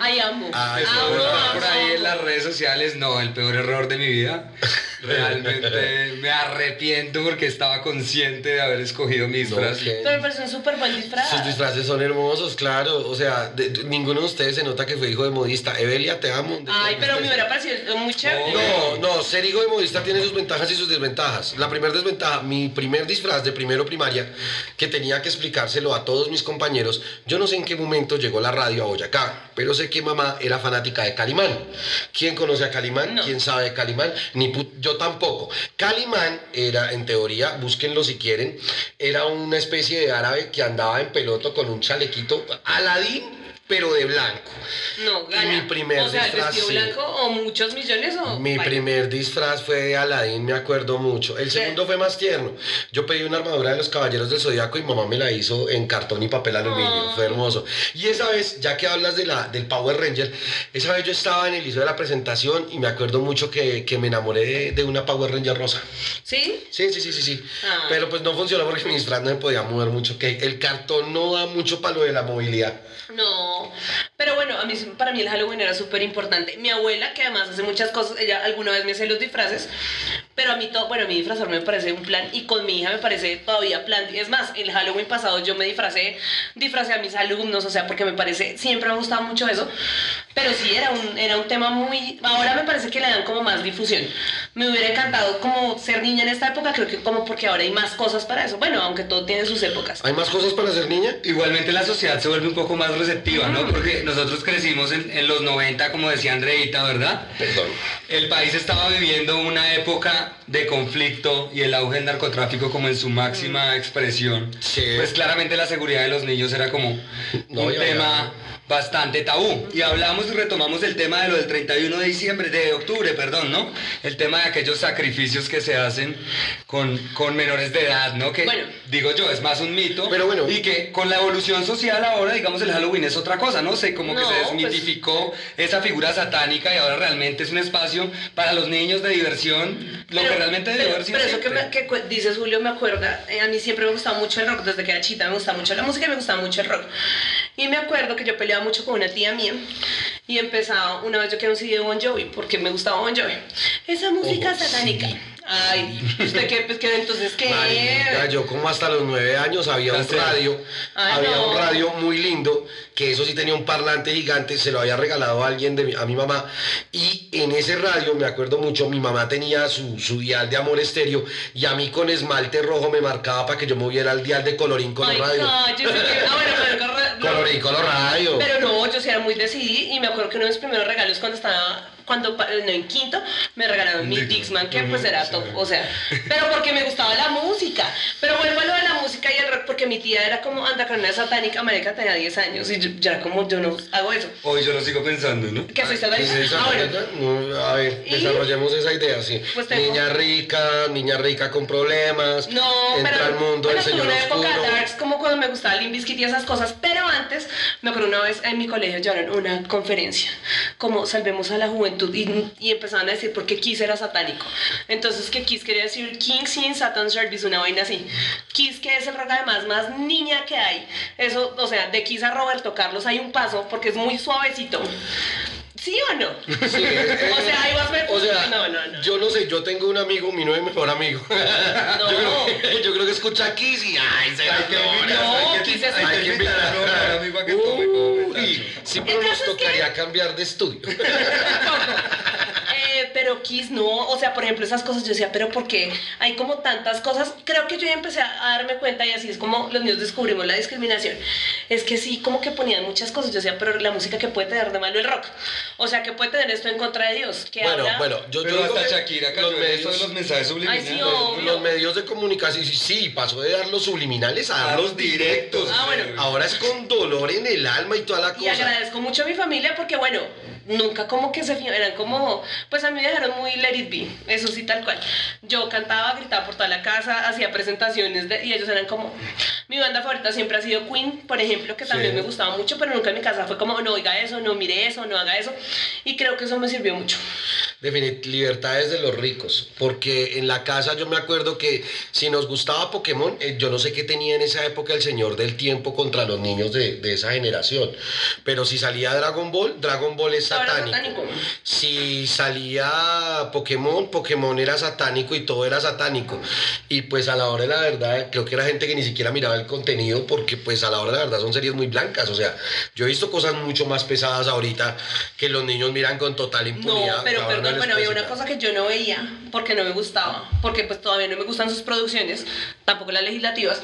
Ay, amo. Ay, Eso amo, está por ahí amo. en las redes sociales, no, el peor error de mi vida. Realmente me arrepiento porque estaba consciente de haber escogido mi disfraz. No, Pero me parece un súper buen disfraz. Sus disfraces son hermosos, claro. O sea, de- de- ninguno de ustedes se nota que fue hijo de modista. Evelia, te amo. Ay, pero me hubiera parecido muy chévere. No, no, ser hijo de modista tiene sus ventajas y sus desventajas. La primera desventaja, mi primer disfraz de primero primaria, que tenía que explicárselo a todos mis compañeros, yo no sé en qué momento llegó la radio a Boyacá, pero sé que mamá era fanática de Calimán. ¿Quién conoce a Calimán? No. ¿Quién sabe de Calimán? Ni yo tampoco. Calimán era, en teoría, búsquenlo si quieren, era una especie de árabe que andaba en peloto con un chalequito Aladín, pero de blanco. No, Y gana. mi primer o sea, el disfraz, vestido sí. blanco o muchos millones o. Mi primer disfraz fue de Aladín, me acuerdo mucho. El segundo fue más tierno. Yo pedí una armadura de los Caballeros del Zodiaco y mamá me la hizo en cartón y papel aluminio. Fue hermoso. Y esa vez, ya que hablas de la, del Power Ranger, esa vez yo estaba en el inicio de la presentación y me acuerdo mucho que, que me enamoré de, de una Power Ranger rosa. ¿Sí? Sí, sí, sí, sí, sí. Ah. Pero pues no funcionó porque mi disfraz no me podía mover mucho. Que el cartón no da mucho para lo de la movilidad. No, people. Pero bueno, a mí, para mí el Halloween era súper importante. Mi abuela, que además hace muchas cosas, ella alguna vez me hace los disfraces, pero a mí todo, bueno, a mí disfrazarme me parece un plan y con mi hija me parece todavía plan. Es más, el Halloween pasado yo me disfracé, disfracé a mis alumnos, o sea, porque me parece, siempre me ha gustado mucho eso, pero sí era un, era un tema muy, ahora me parece que le dan como más difusión. Me hubiera encantado como ser niña en esta época, creo que como porque ahora hay más cosas para eso. Bueno, aunque todo tiene sus épocas. ¿Hay más cosas para ser niña? Igualmente la sociedad se vuelve un poco más receptiva, ¿no? Porque nosotros crecimos en, en los 90, como decía Andreita, ¿verdad? Perdón. El país estaba viviendo una época de conflicto y el auge del narcotráfico como en su máxima expresión. Sí. Pues claramente la seguridad de los niños era como No, un ya, tema bastante tabú. Y hablamos y retomamos el tema de lo del 31 de diciembre, de octubre, perdón, ¿no? El tema de aquellos sacrificios que se hacen con, con menores de edad, ¿no? Que Bueno. digo yo, es más un mito. Pero bueno. Y que con la evolución social ahora, digamos, el Halloween es otra cosa, ¿no? sé como No, que se pues- desmitificó esa figura satánica y ahora realmente es un espacio para los niños de diversión, lo que realmente pero, haber sido pero eso que, me- que dices Julio me acuerda, eh, a mí siempre me gustaba mucho el rock, desde que era chita me gustaba mucho la música y me gustaba mucho el rock. Y me acuerdo que yo peleaba mucho con una tía mía y empezaba, una vez yo quería un CD de Bon Jovi porque me gustaba Bon Jovi. Esa música Ojo, satánica. sí. Ay, ¿usted qué? Pues que entonces qué. Marica, yo como hasta los nueve años había un radio, Ay, había no. un radio muy lindo, que eso sí tenía un parlante gigante, se lo había regalado a alguien de mi- a mi mamá, y en ese radio, me acuerdo mucho, mi mamá tenía su, su dial de amor estéreo, y a mí con esmalte rojo me marcaba para que yo moviera el dial de colorín color Ay, radio. que- Ah, bueno, pero Colorín color radio. Pero no, yo sí era muy decidida y me acuerdo que uno de mis primeros regalos cuando estaba, cuando, no, en quinto, me regalaron mi Dixman. Que pues era top, o sea, pero porque me gustaba la música. Pero vuelvo a lo de la música y el rock, porque mi tía era como anda con una satánica, marica tenía 10 años y yo, yo era como, yo no hago eso. Hoy yo lo sigo pensando, ¿no? Que soy ¿Es satánica. Ah, bueno. a ver, desarrollemos esa idea, sí. Pues Niña rica, niña rica con problemas, No, entra pero al mundo del señor una oscuro. época darks como cuando me gustaba Limp Bizkit y esas cosas, pero antes me acuerdo una vez en mi colegio llevaron una conferencia como salvemos a la juventud y, y empezaban a decir por qué Kiss era satánico. Entonces que Kiss quería decir King Sin Satan Service, una vaina así. Kiss que es el rock además más niña que hay. Eso, o sea, de Kiss a Roberto Carlos hay un paso porque es muy suavecito. ¿Sí o no? Sí, es- es- O sea, ahí vas a ver- O sea, No, no, no. yo no sé, yo tengo un amigo, mi nuevo mejor amigo. No. Yo, creo que, yo creo que escucha Kiss y ay, se No, que, quise hay Hay que invitar a Robert, amigo, a que tome sí, pero nos es tocaría cambiar de estudio. Pero Kiss no, o sea, por ejemplo, esas cosas yo decía, pero ¿por qué hay como tantas cosas? Creo que yo ya empecé a darme cuenta y así es como los niños descubrimos la discriminación. Es que sí, como que ponían muchas cosas, yo decía, pero la música que puede tener de malo el rock. O sea, que puede tener esto en contra de Dios. Que Bueno, habla- bueno, yo, Pero hasta que Shakira cayó los en esto de medios, los mensajes subliminales. Ay, sí, obvio. los medios de comunicación, sí, sí, pasó de dar los subliminales a dar los directos. Ah, bueno. Ahora es con dolor en el alma y toda la Y cosa. agradezco mucho a mi familia porque, bueno, nunca como que se eran como, pues a mí me dejaron muy let it be, eso sí, tal cual. Yo cantaba, gritaba por toda la casa, hacía presentaciones de- y ellos eran como, mi banda favorita siempre ha sido Queen, por ejemplo, que también Sí. me gustaba mucho, pero nunca en mi casa fue como, no oiga eso, no mire eso, no haga eso. Y creo que eso me sirvió mucho. Definit- libertades de los ricos, porque en la casa yo me acuerdo que si nos gustaba Pokémon, eh, yo no sé qué tenía en esa época el Señor del Tiempo contra los niños de, de esa generación, pero si salía Dragon Ball, Dragon Ball es satánico. satánico. Si salía Pokémon, Pokémon era satánico y todo era satánico. Y pues a la hora de la verdad, creo que era gente que ni siquiera miraba el contenido porque pues a la hora de la verdad son series muy blancas. O sea, yo he visto cosas mucho más pesadas ahorita que los niños miran con total impunidad. No, pero Ahora bueno, había una cosa que yo no veía porque no me gustaba, porque pues todavía no me gustan sus producciones, tampoco las legislativas,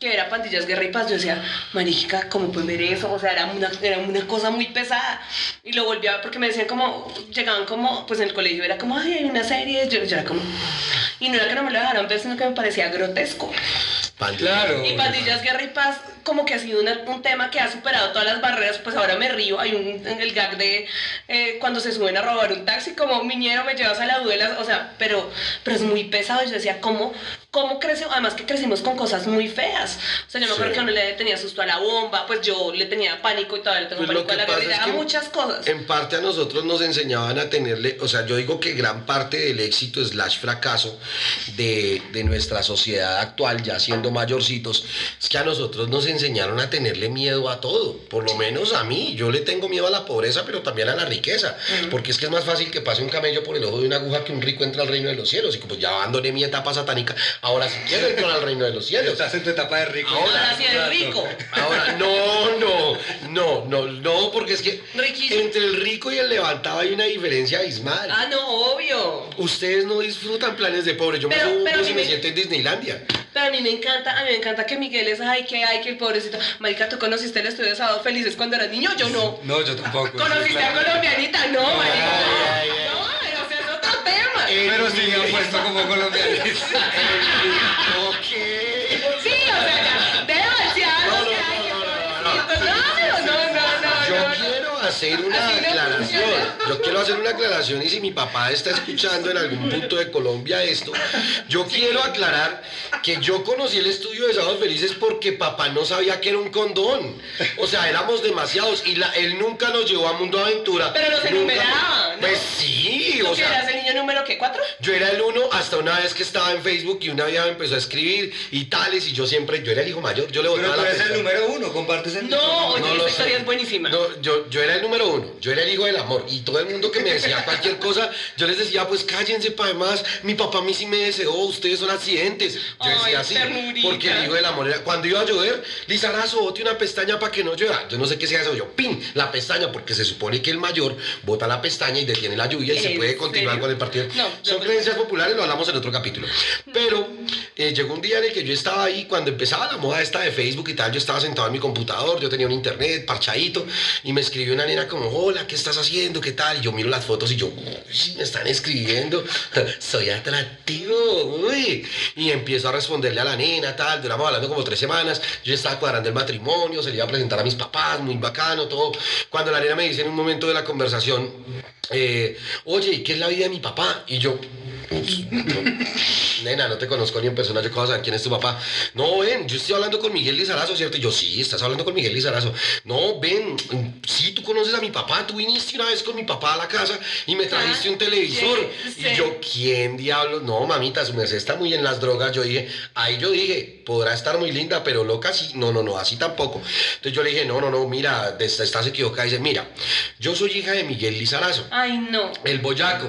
que era Pandillas Guerra y Paz. Yo decía, marica, ¿cómo pueden ver eso? O sea, era una, era una cosa muy pesada. Y lo volví a ver porque me decían como, llegaban como, pues en el colegio era como, ay, hay una serie, yo, yo era como... Y no era que no me lo dejaran ver, sino que me parecía grotesco. Claro. Y Pandillas, Guerra y Paz, como que ha sido una- un tema que ha superado todas las barreras, pues ahora me río. Hay un en el gag de eh, cuando se suben a robar un taxi, como miñero me llevas a la duela, o sea, pero, pero es muy pesado. Yo decía, ¿cómo, cómo creció? Además que crecimos con cosas muy feas. O sea, yo me Sí. acuerdo que a uno le tenía susto a la bomba, pues yo le tenía pánico y todavía le tengo Pues pánico a que la guerrilla, es a que muchas cosas. En parte a nosotros nos enseñaban a tenerle, o sea, yo digo que gran parte del éxito slash fracaso de, de nuestra sociedad actual, ya siendo mayorcitos, es que a nosotros nos enseñaron a tenerle miedo a todo. Por lo menos a mí, yo le tengo miedo a la pobreza, pero también a la riqueza. Porque es que es más fácil que pase un camello por el ojo de una aguja que un rico entre al reino de los cielos. Y como ya abandoné mi etapa satánica, ahora sí quiero entrar al reino de los cielos. Estás en tu etapa de rico. Ahora sí eres rico. Ahora, no, no, no, no, no, porque es que Riquísimo. entre el rico y el levantado hay una diferencia abismal. Ah, no, obvio. Ustedes no disfrutan planes de pobre. Yo Pero- me subo pero si me me- siento en Disneylandia. Pero a mí me encanta, a mí me encanta que Miguel es, ay, que ay, que el pobrecito. Marica, ¿tú conociste el estudio de Sábado Felices cuando eras niño? Yo no. No, yo tampoco. ¿Conociste sí, a. Colombianita? No, marica. ay, ay. No, Pero sí me han puesto como colombianos. Ok. Hacer una aclaración. funciona. Yo quiero hacer una aclaración y si mi papá está escuchando en algún punto de Colombia esto, yo quiero aclarar que yo conocí el estudio de Sábados Felices porque papá no sabía que era un condón. O sea, éramos demasiados y la- él nunca nos llevó a Mundo Aventura. Pero los Nunca- enumeraba, ¿no? Pues sí, ¿Tú o sea. eras el niño número qué? ¿Cuatro? Yo era el uno hasta una vez que estaba en Facebook y una vieja me empezó a escribir y tales y yo siempre, yo era el hijo mayor, yo le Pero botaba tú la eres el número uno, compartes el No, oye, No esta historia sé. es buenísima. No, yo, yo era el número uno, yo era el hijo del amor. Y todo el mundo que me decía cualquier cosa, yo les decía, pues cállense, pa' además, mi papá a mí sí me deseó, ustedes son accidentes. Yo Ay, decía así, ternurita. porque el hijo del amor era, cuando iba a llover, Lizarazo, bote una pestaña para que no llueva. Yo no sé qué sea eso, yo, pin, la pestaña, porque se supone que el mayor bota la pestaña y detiene la lluvia y se ¿En puede continuar serio? con el partido. No, Son creencias populares, lo hablamos en otro capítulo. Pero eh, llegó un día en el que yo estaba ahí, cuando empezaba la moda esta de Facebook y tal, yo estaba sentado en mi computador, yo tenía un internet parchadito, y me escribió una nena como, hola, ¿qué estás haciendo? ¿Qué tal? Y yo miro las fotos y yo, uy, me están escribiendo, soy atractivo, uy. Y empiezo a responderle a la nena, tal, duramos hablando como tres semanas, yo estaba cuadrando el matrimonio, se le iba a presentar a mis papás, muy bacano, todo. Cuando la nena me dice en un momento de la conversación, eh, oye, ¿y qué es la vida de mi papá? Y yo, "Ups, no, nena, no te conozco ni en persona, yo cómo saber quién es tu papá. No, ven, yo estoy hablando con Miguel Lizarazo, ¿cierto? Y yo, sí, estás hablando con Miguel Lizarazo. No, ven, sí, tú conoces a mi papá, tú viniste una vez con mi papá a la casa y me trajiste un televisor. Ah, sí. Y yo, ¿quién diablos? No, mamita, su merced está muy en las drogas. Yo dije, ahí yo dije, podrá estar muy linda, pero loca sí. No, no, no, así tampoco. Entonces yo le dije, no, no, no, mira, estás equivocada. Dice, mira, yo soy hija de Miguel Lizarazo Ay, no. el boyaco.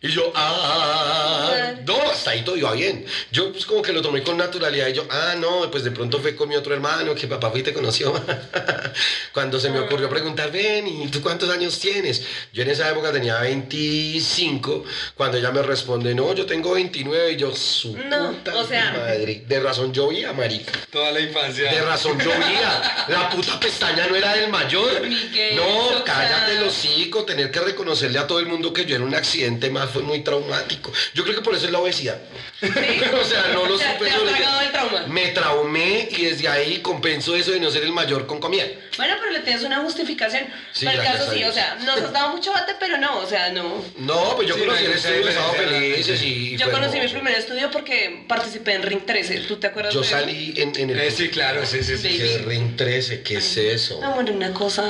Y yo, ah, no, hasta ahí todo iba bien. Yo pues como que lo tomé con naturalidad y yo, ah, no, pues de pronto fue con mi otro hermano que papá fue y te conoció. Cuando se me ocurrió preguntar, ven, ¿y tú cuántos años tienes? Yo en esa época tenía 25, cuando ella me responde, no, yo tengo 29 y yo, su No, puta o sea- madre. De razón llovía, marica. Toda la infancia. De razón llovía. La puta pestaña no era del mayor. Miguel, no, cállate el hocico. Tener que reconocerle a todo el mundo que yo era un accidente más fue muy traumático. Yo creo que por eso es la obesidad. ¿Sí? o sea, no lo supe te has el trauma. Me traumé y desde ahí compenso eso de no ser el mayor con comida. Bueno, pero le tienes una justificación. Sí, Para el caso sí, o sea, nos has dado mucho bate, pero no, o sea, no. No, pues yo Sí, conocí no el estudio de Felices y. Yo conocí mi primer estudio porque participé en Ring 13. ¿Tú te acuerdas Yo de eso? salí en, en el. Eh, sí, claro, sí, sí, sí. Baby. ¿Qué Ring 13? ¿Qué es eso? Amor, una cosa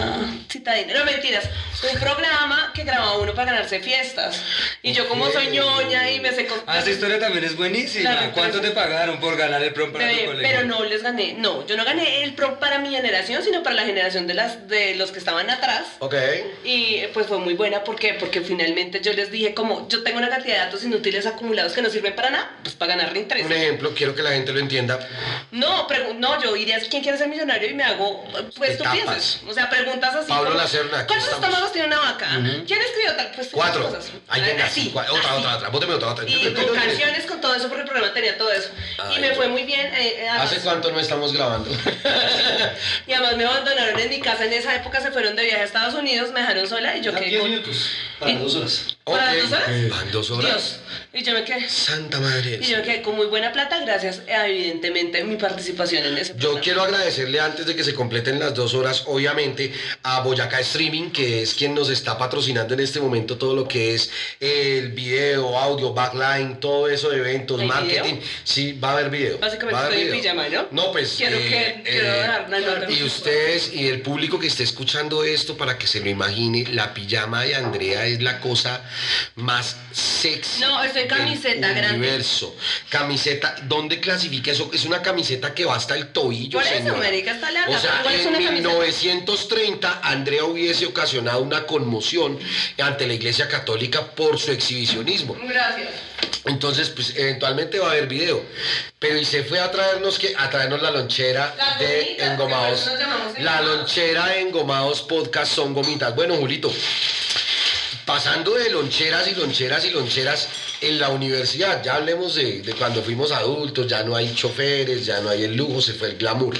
citadina. No, mentiras. Un programa que grababa uno para ganarse fiestas. Y yo como soy ñoña y me sé... Ah, esa historia también es buenísima. Claro, ¿Cuánto te pagaron por ganar el prom para tu colegio? pero no les gané. No, yo no gané el pro para mi generación, sino para la generación de, las, de los que estaban atrás. Ok. Y pues fue muy buena ¿por qué? porque finalmente yo les dije como yo tengo una cantidad de datos inútiles acumulados que no sirven para nada, pues para ganar Ring 13. Un ejemplo, quiero que la gente lo entienda. No, pregu- no, yo iría a quién quiere ser millonario y me hago pues Etapas. estupideces. O sea, preguntas así. Pablo como, Lacerna, ¿Cuántos estamos. estómagos tiene una vaca? ¿Quién escribió tal? Pues Cuatro. cosas. Ahí venga, Así, otra, así. otra, otra. Bóteme otra, otra. Y con canciones, con todo eso, porque el programa tenía todo eso. y me fue muy bien. eh, eh, además- ¿Hace cuánto no estamos grabando? y además me abandonaron en mi casa. En esa época se fueron de viaje a Estados Unidos, me dejaron sola y yo quedé con... para ¿Y? dos horas. ¿Para dos horas? Van dos horas. Dios. Y yo me quedé... Santa madre. Y yo me quedé con muy buena plata gracias a, evidentemente, mi participación en ese Yo quiero agradecerle antes de que se completen las dos horas, obviamente, a Boyacá Streaming, que es quien nos está patrocinando en este momento todo lo que es el video, audio, backline, todo eso de eventos, ¿Hay marketing. video? Sí, va a haber video. Básicamente va a haber estoy en pijama, ¿no? No, pues. Quiero que- quiero dejar la nota. Y ustedes y el público que esté escuchando esto, para que se lo imagine, la pijama de Andrea es la cosa más sexy. No, estoy camiseta grande. universo. Camiseta, ¿dónde clasifica eso? Es una camiseta que va hasta el tobillo. Por eso, señora. marica, está larga, O sea, en una camiseta. 1930 Andrea hubiese ocasionado una conmoción ante la Iglesia Católica por su exhibicionismo. Gracias. Entonces, pues eventualmente va a haber video. Pero y se fue a traernos que a traernos la lonchera Las de gomitas, engomados. La lonchera de engomados podcast son gomitas. Bueno, Julito, pasando de loncheras y loncheras y loncheras en la universidad, ya hablemos de, de cuando fuimos adultos, ya no hay choferes, ya no hay el lujo, se fue el glamour.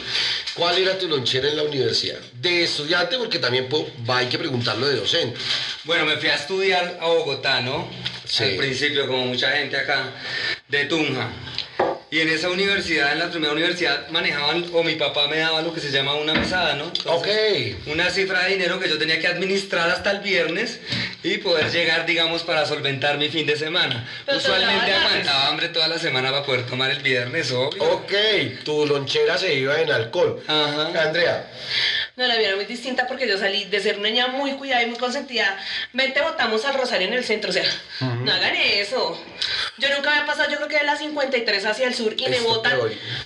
¿Cuál era tu lonchera en la universidad? De estudiante, porque también po- va, hay que preguntarlo de docente. Bueno, me fui a estudiar a Bogotá, ¿no? Sí. Al principio, como mucha gente acá, de Tunja. Y en esa universidad, en la primera universidad, manejaban, o mi papá me daba lo que se llama una mesada, ¿no? Entonces, Ok. Una cifra de dinero que yo tenía que administrar hasta el viernes y poder llegar, digamos, para solventar mi fin de semana. Pero te Usualmente aguantaba hambre toda la semana para poder tomar el viernes, obvio. Ok, tu lonchera se iba en alcohol. Ajá. Andrea, No, la mía era muy distinta porque yo salí de ser una niña muy cuidada y muy consentida. Vente, votamos al Rosario en el centro. O sea, no hagan eso. Yo nunca había pasado, yo creo que de la 53 hacia el sur y me votan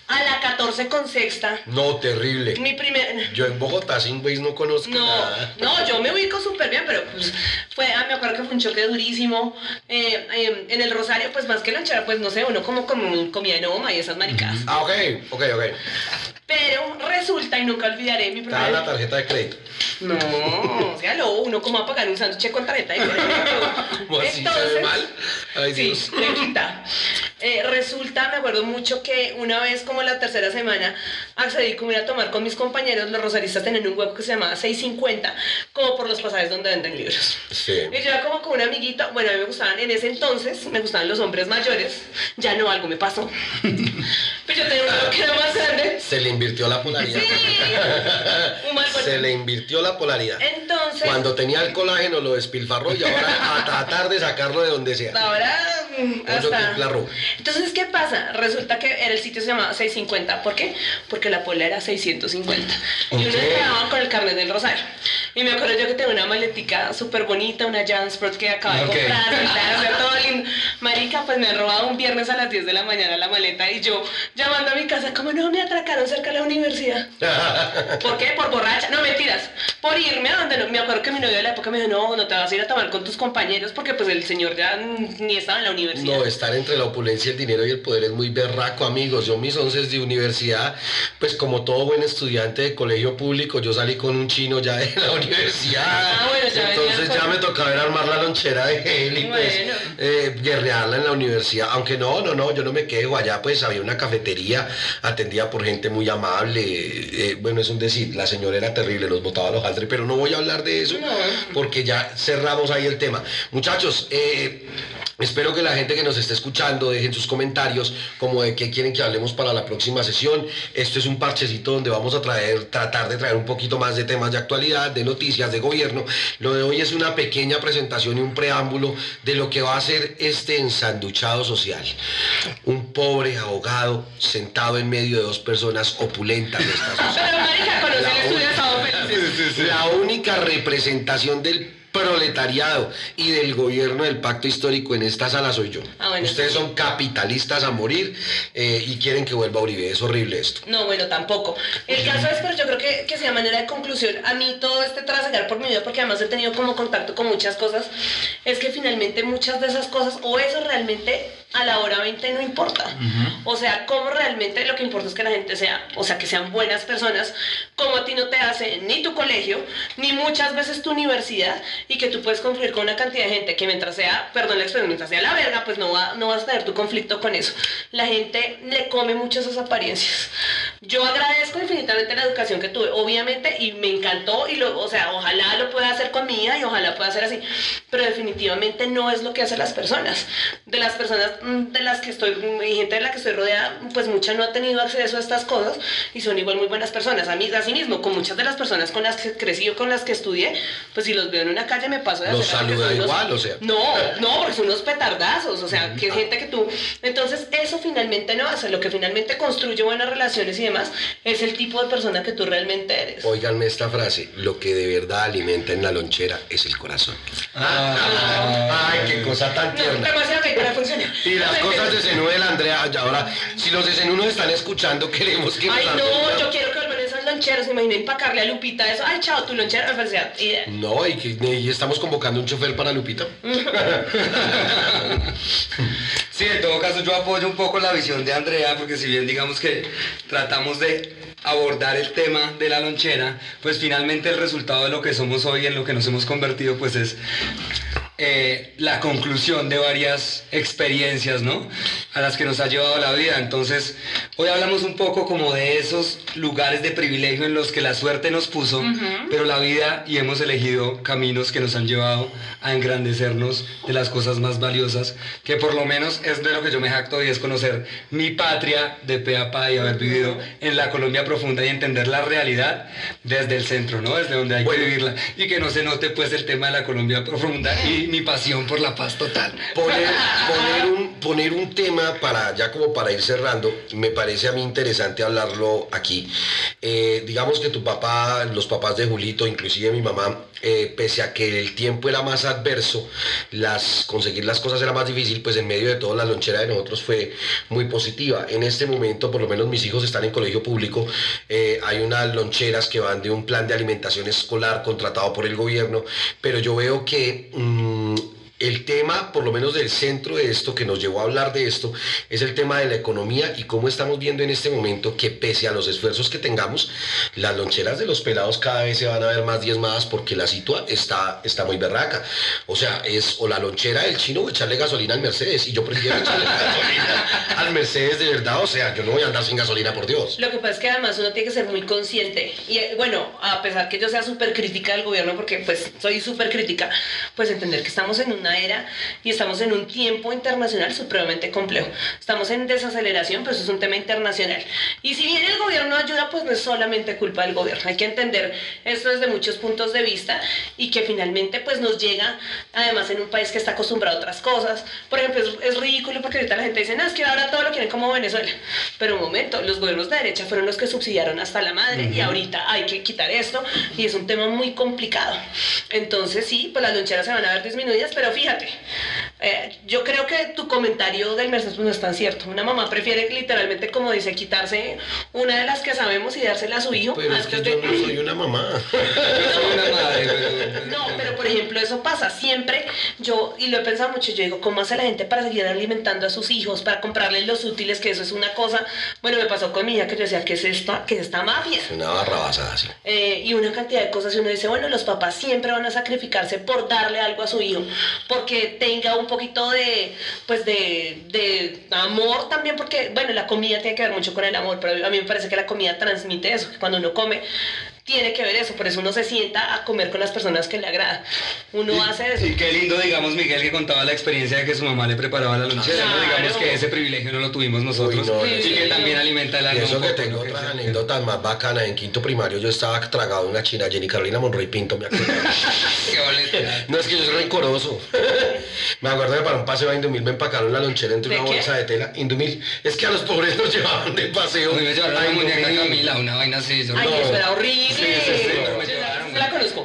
a la 14 con sexta. no, terrible. Mi primer. Yo en Bogotá sin Waze no conozco No, nada. no, yo me ubico súper bien, pero pues fue, ah, me acuerdo que fue un choque durísimo. Eh, eh, en el Rosario, pues más que lonchera, pues no sé, uno como, como comía en Oma y esas maricas. Ah, ok, ok, ok. Pero resulta, y nunca olvidaré mi Estaba la primera... tarjeta de crédito. No, o sea, lo uno como va a pagar un sándwich con tarjeta de crédito. ¿Cómo ve mal? Ay, sí, Dios. le quita. Eh, resulta, me acuerdo mucho que una vez como la tercera semana accedí como ir a tomar con mis compañeros, los rosaristas tenían un hueco que se llamaba 650, como por los pasajes donde venden libros. Sí. Y yo era como con un amiguito, bueno, a mí me gustaban en ese entonces, me gustaban los hombres mayores, ya no, algo me pasó. Pero yo tenía un amigo que era más grande. Se le invirtió la polaridad. Sí, un mal. Se le invirtió la polaridad. Entonces, Cuando tenía el colágeno lo despilfarró y ahora a tratar de sacarlo de donde sea. ahora mm, hasta... la. Entonces, ¿qué pasa? Resulta que era el sitio se llamaba 650. ¿Por qué? Porque la pola era 650. Y uno quedaba con el carnet del rosario. Y me acuerdo yo que tenía una maletica súper bonita, una Jansport que acaba de comprar, ¿verdad? todo lindo. Marica, pues me han robado un viernes a las 10 de la mañana la maleta y yo llamando a mi casa, como no, me atracaron cerca de la universidad. ¿Por qué? Por borracha. No, mentiras. Por irme a donde no. Me acuerdo que mi novio de la época me dijo, no, no te vas a ir a tomar con tus compañeros porque pues el señor ya ni estaba en la universidad. No, estar entre la opulencia, el dinero y el poder es muy berraco, amigos. Yo mis once de universidad, pues como todo buen estudiante de colegio público, yo salí con un chino ya de la universidad. Ah, bueno, ya Entonces ya me tocaba ir a armar la lonchera de él y pues Bueno. eh, guerrearla en la universidad. Aunque no, no, no, yo no me quejo. Allá pues había una cafetería atendida por gente muy amable. eh, bueno, es un decir, la señora era terrible, los botaba los aldres, pero no voy a hablar de eso No. porque ya cerramos ahí el tema. Muchachos, eh, espero que la gente que nos esté escuchando dejen sus comentarios como de qué quieren que hablemos para la próxima sesión. Esto es un parchecito donde vamos a traer, tratar de traer un poquito más de temas de actualidad, de noticias, de gobierno. Lo de hoy es una pequeña presentación y un preámbulo de lo que va a ser este ensanduchado social. Un pobre abogado sentado en medio de dos personas opulentas de esta sociedad. Pero marica. La única representación del proletariado y del gobierno del pacto histórico en esta sala soy yo. Ah, bueno, Ustedes sí. son capitalistas a morir eh, y quieren que vuelva Uribe. Es horrible esto. No, bueno, tampoco. El caso es, pero yo creo que, que sea manera de conclusión, a mí todo este trasegar por mi vida, porque además he tenido como contacto con muchas cosas, es que finalmente muchas de esas cosas, o eso realmente a la hora 20 no importa. O sea, como realmente lo que importa es que la gente sea, o sea, que sean buenas personas, como a ti no te hace ni tu colegio, ni muchas veces tu universidad, y que tú puedes confluir con una cantidad de gente que mientras sea, perdón la expresión, mientras sea la verga, pues no, va, no vas a tener tu conflicto con eso. La gente le come mucho esas apariencias. Yo agradezco infinitamente la educación que tuve, obviamente, y me encantó, y lo, o sea, ojalá lo pueda hacer con mi hija y ojalá pueda hacer así, pero definitivamente no es lo que hacen las personas. De las personas de las que estoy, mm, y gente de la que estoy rodeada, pues mucha no ha tenido acceso a estas cosas y son igual muy buenas personas. A mí, así mismo, con muchas de las personas con las que crecí o con las que estudié, pues si los veo en una calle me paso de Los hacer que saluda unos- igual, o sea. No, no, porque son unos petardazos, o sea, que es gente que tú... Entonces, eso finalmente no hace, lo que finalmente construye buenas relaciones y demás, es el tipo de persona que tú realmente eres. Óiganme esta frase. Lo que de verdad alimenta en la lonchera es el corazón. Ah, Ay, qué cosa tan No, tierna. demasiado que para funcionar. Y las cosas de Zenú de la Andrea, ya ahora, si los de Zenú nos están escuchando, queremos que nos Ay, no, yo quiero que vuelvan esas loncheras, me imagino empacarle a Lupita eso. Ay, chao, tu lonchera. No, y, que, y estamos convocando un chofer para Lupita. Sí, en todo caso yo apoyo un poco la visión de Andrea, porque si bien digamos que tratamos de abordar el tema de la lonchera, pues finalmente el resultado de lo que somos hoy, en lo que nos hemos convertido, pues es eh, la conclusión de varias experiencias, ¿no? A las que nos ha llevado la vida. Entonces, hoy hablamos un poco como de esos lugares de privilegio en los que la suerte nos puso, pero la vida y hemos elegido caminos que nos han llevado a engrandecernos de las cosas más valiosas, que por lo menos es de lo que yo me jacto y es conocer mi patria de pe a pa y haber vivido en la Colombia profunda y entender la realidad desde el centro, ¿no? Desde donde hay Bueno. que vivirla y que no se note pues el tema de la Colombia profunda y mi pasión por la paz total. Poner, un, tema para, ya como para ir cerrando, me parece a mí interesante hablarlo aquí. Eh, digamos que tu papá, los papás de Julito, inclusive mi mamá, eh, pese a que el tiempo era más adverso, las, conseguir las cosas era más difícil, pues en medio de todo la lonchera de nosotros fue muy positiva. En este momento, por lo menos mis hijos están en colegio público, eh, hay unas loncheras que van de un plan de alimentación escolar contratado por el gobierno, pero yo veo que... mm, el tema, por lo menos del centro de esto, que nos llevó a hablar de esto, es el tema de la economía y cómo estamos viendo en este momento que pese a los esfuerzos que tengamos, las loncheras de los pelados cada vez se van a ver más diezmadas porque la situa está, está muy berraca. O sea, es o la lonchera del chino o echarle gasolina al Mercedes. Y yo prefiero echarle gasolina al Mercedes de verdad. O sea, yo no voy a andar sin gasolina, por Dios. Lo que pasa es que además uno tiene que ser muy consciente. Y eh, bueno, a pesar que yo sea súper crítica del gobierno, porque pues soy súper crítica, pues entender que estamos en una era y estamos en un tiempo internacional supremamente complejo. Estamos en desaceleración, pero eso es un tema internacional. Y si bien el gobierno ayuda, pues no es solamente culpa del gobierno. Hay que entender esto desde muchos puntos de vista y que finalmente pues nos llega, además en un país que está acostumbrado a otras cosas. Por ejemplo, es, es ridículo porque ahorita la gente dice, no, es que ahora todo lo quieren como Venezuela. Pero un momento, los gobiernos de derecha fueron los que subsidiaron hasta la madre y ahorita hay que quitar esto y es un tema muy complicado. Entonces sí, pues las loncheras se van a ver disminuidas, pero fíjate, थे eh, yo creo que tu comentario del Mercedes pues, no es tan cierto. Una mamá prefiere literalmente, como dice, quitarse una de las que sabemos y dársela a su hijo. Pero es antes que de- yo no soy una mamá. No, pero por ejemplo, eso pasa siempre. Yo, y lo he pensado mucho, yo digo, ¿cómo hace la gente para seguir alimentando a sus hijos, para comprarles los útiles? Que eso es una cosa. Bueno, me pasó con mi hija que yo decía, ¿qué es esta, qué es esta mafia? Es una barrabasada así. Eh, y una cantidad de cosas y uno dice, bueno, los papás siempre van a sacrificarse por darle algo a su hijo, porque tenga un poquito de, pues de, de amor también, porque, bueno, la comida tiene que ver mucho con el amor, pero a mí me parece que la comida transmite eso, que cuando uno come tiene que ver eso, por eso uno se sienta a comer con las personas que le agrada. Uno hace eso. Y qué lindo, digamos, Miguel, que contaba la experiencia de que su mamá le preparaba la lonchera, ¿no? Claro. Digamos que ese privilegio no lo tuvimos nosotros. Uy, no, y sí. que también alimenta el Y alma eso que tengo ¿no? Otras anécdotas más bacanas. En quinto primario yo estaba tragado una china, Jenny Carolina Monroy Pinto, me acuerdo. No es que yo soy rencoroso. me acuerdo que para un paseo a Indumil me empacaron la lonchera entre ¿De una qué? bolsa de tela. Indumil. Es que a los pobres nos llevaban de paseo. Mí me llevaron a la muñeca. Camila, una vaina así. yo Ay, no- eso era horrible. Sí, sí, sí,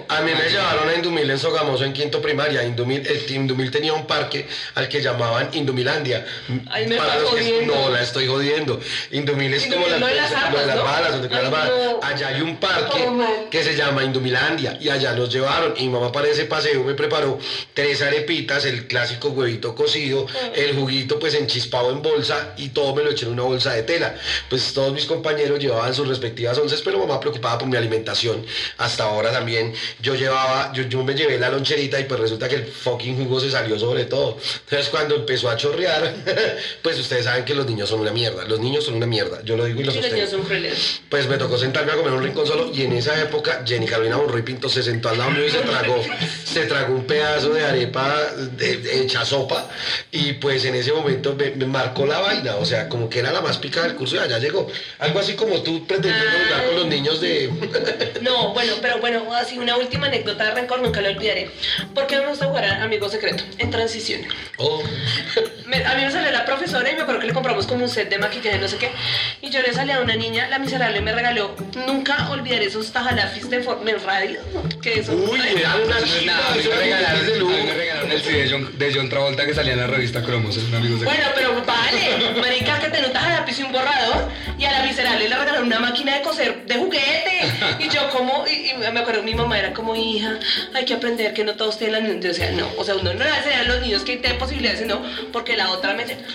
A mí me llevaron a Indumil en Sogamoso en quinto primaria. Indumil, eh, Indumil tenía un parque al que llamaban Indumilandia. Ay, me Para estás los que- jodiendo. no, la estoy jodiendo. Indumil es Indumil, como la, las balas, donde Ay, las balas. Allá hay un parque que se llama Indumilandia y allá nos llevaron. Y mi mamá para ese paseo me preparó tres arepitas, el clásico huevito cocido, Oh. el juguito pues enchispado en bolsa y todo me lo eché en una bolsa de tela. Pues todos mis compañeros llevaban sus respectivas onces, pero mamá preocupada por mi alimentación. Hasta ahora también yo llevaba, yo, yo me llevé la loncherita y pues resulta que el fucking jugo se salió sobre todo. Entonces cuando empezó a chorrear, pues ustedes saben que los niños son una mierda. Los niños son una mierda. Yo lo digo y lo Y los sostengo. niños son crueles. Pues me tocó sentarme a comer un rincón solo y en esa época Jenny Carolina Monroy Pinto se sentó al lado mío y se tragó, se tragó un pedazo de arepa hecha sopa y pues en ese momento me, me marcó la vaina, o sea, como que era la más pica del curso y allá llegó. Algo así como tú pretendiendo jugar con los niños de... No, bueno, pero bueno, así una última anécdota de rencor, nunca la olvidaré. ¿Por qué me gusta jugar a Amigo Secreto? En transición. Oh, Me- a mí me salió la profesora y me acuerdo que le compramos como un set de maquillaje, no sé qué. Y yo le salí a una niña, la miserable me regaló. Nunca olvidaré esos tajalafis de forma en radio. Que eso. Uy, eran unas No es nada, a mí chipas, me regalaron, me el CD de John, de John Travolta que salía en la revista Cromos, un amigo de Bueno, pero vale, marica, que te notas a lápiz y un borrador y a la miserable le regalaron una máquina de coser de juguete. Y yo como, y, y me acuerdo, mi mamá era como, hija, hay que aprender que no todos tienen las Yo decía, no, o sea, uno no le enseñar a los niños que tienen posibilidades, sino porque la otra me dice, te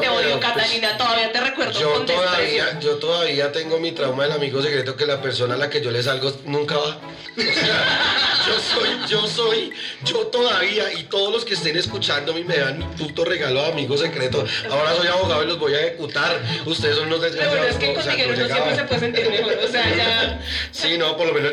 pero, odio, pues, Catalina, todavía te recuerdo Yo con desprecio. todavía, yo todavía tengo mi trauma del amigo secreto que la persona a la que yo le salgo nunca va. O sea, yo soy, yo soy, yo todavía, y todos los que estén escuchando me dan mi puto regalo de amigo secreto. Ahora soy abogado y los voy a ejecutar. Ustedes son unos Pero bueno, desgraciados. es que no, o sea, no siempre se puede sentir mejor, o sea, ya... Sí, no, por lo menos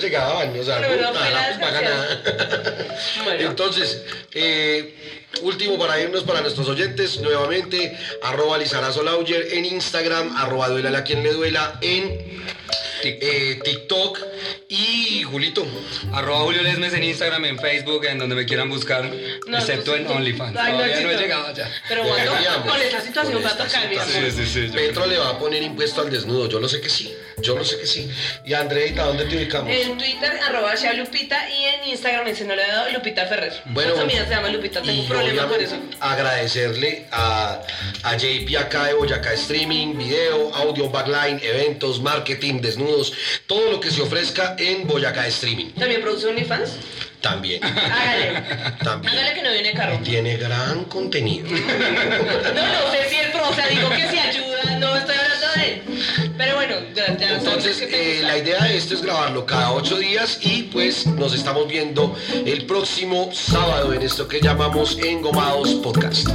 o sea, la. Bueno. Entonces, eh, último para irnos para nuestros oyentes, nuevamente, arroba Lizarazo Lauger en Instagram, arroba duélale a quien le duela en eh, TikTok y Julito. Arroba Julio Lesmes en Instagram, en Facebook, en donde me quieran buscar, No, excepto en OnlyFans. Ay, Todavía no he llegado allá. Pero bueno, con esta situación va a tocar. Sí, sí, sí. yo Petro creo. le va a poner impuesto al desnudo, yo lo sé que sí, yo lo sé que sí. Y Andreita, ¿dónde te ubicamos? En Twitter, arroba Shea Lupita y en Instagram, ese no le he dado, Lupita Ferrer. Bueno, Esa amiga se llama Lupita, tengo y un problema con eso. agradecerle a, a JP acá de Boyacá Streaming, video, audio, backline, eventos, marketing, todo lo que se ofrezca en Boyacá Streaming. ¿También produce OnlyFans? También. Hágale. También. Hágale que no viene carro. Tiene gran contenido. No, no sé si el pro, o sea, digo que si ayuda, no estoy hablando de él. Pero bueno, ya, ya Entonces, eh, la idea de esto es grabarlo cada ocho días y pues nos estamos viendo el próximo sábado en esto que llamamos Engomados Podcast.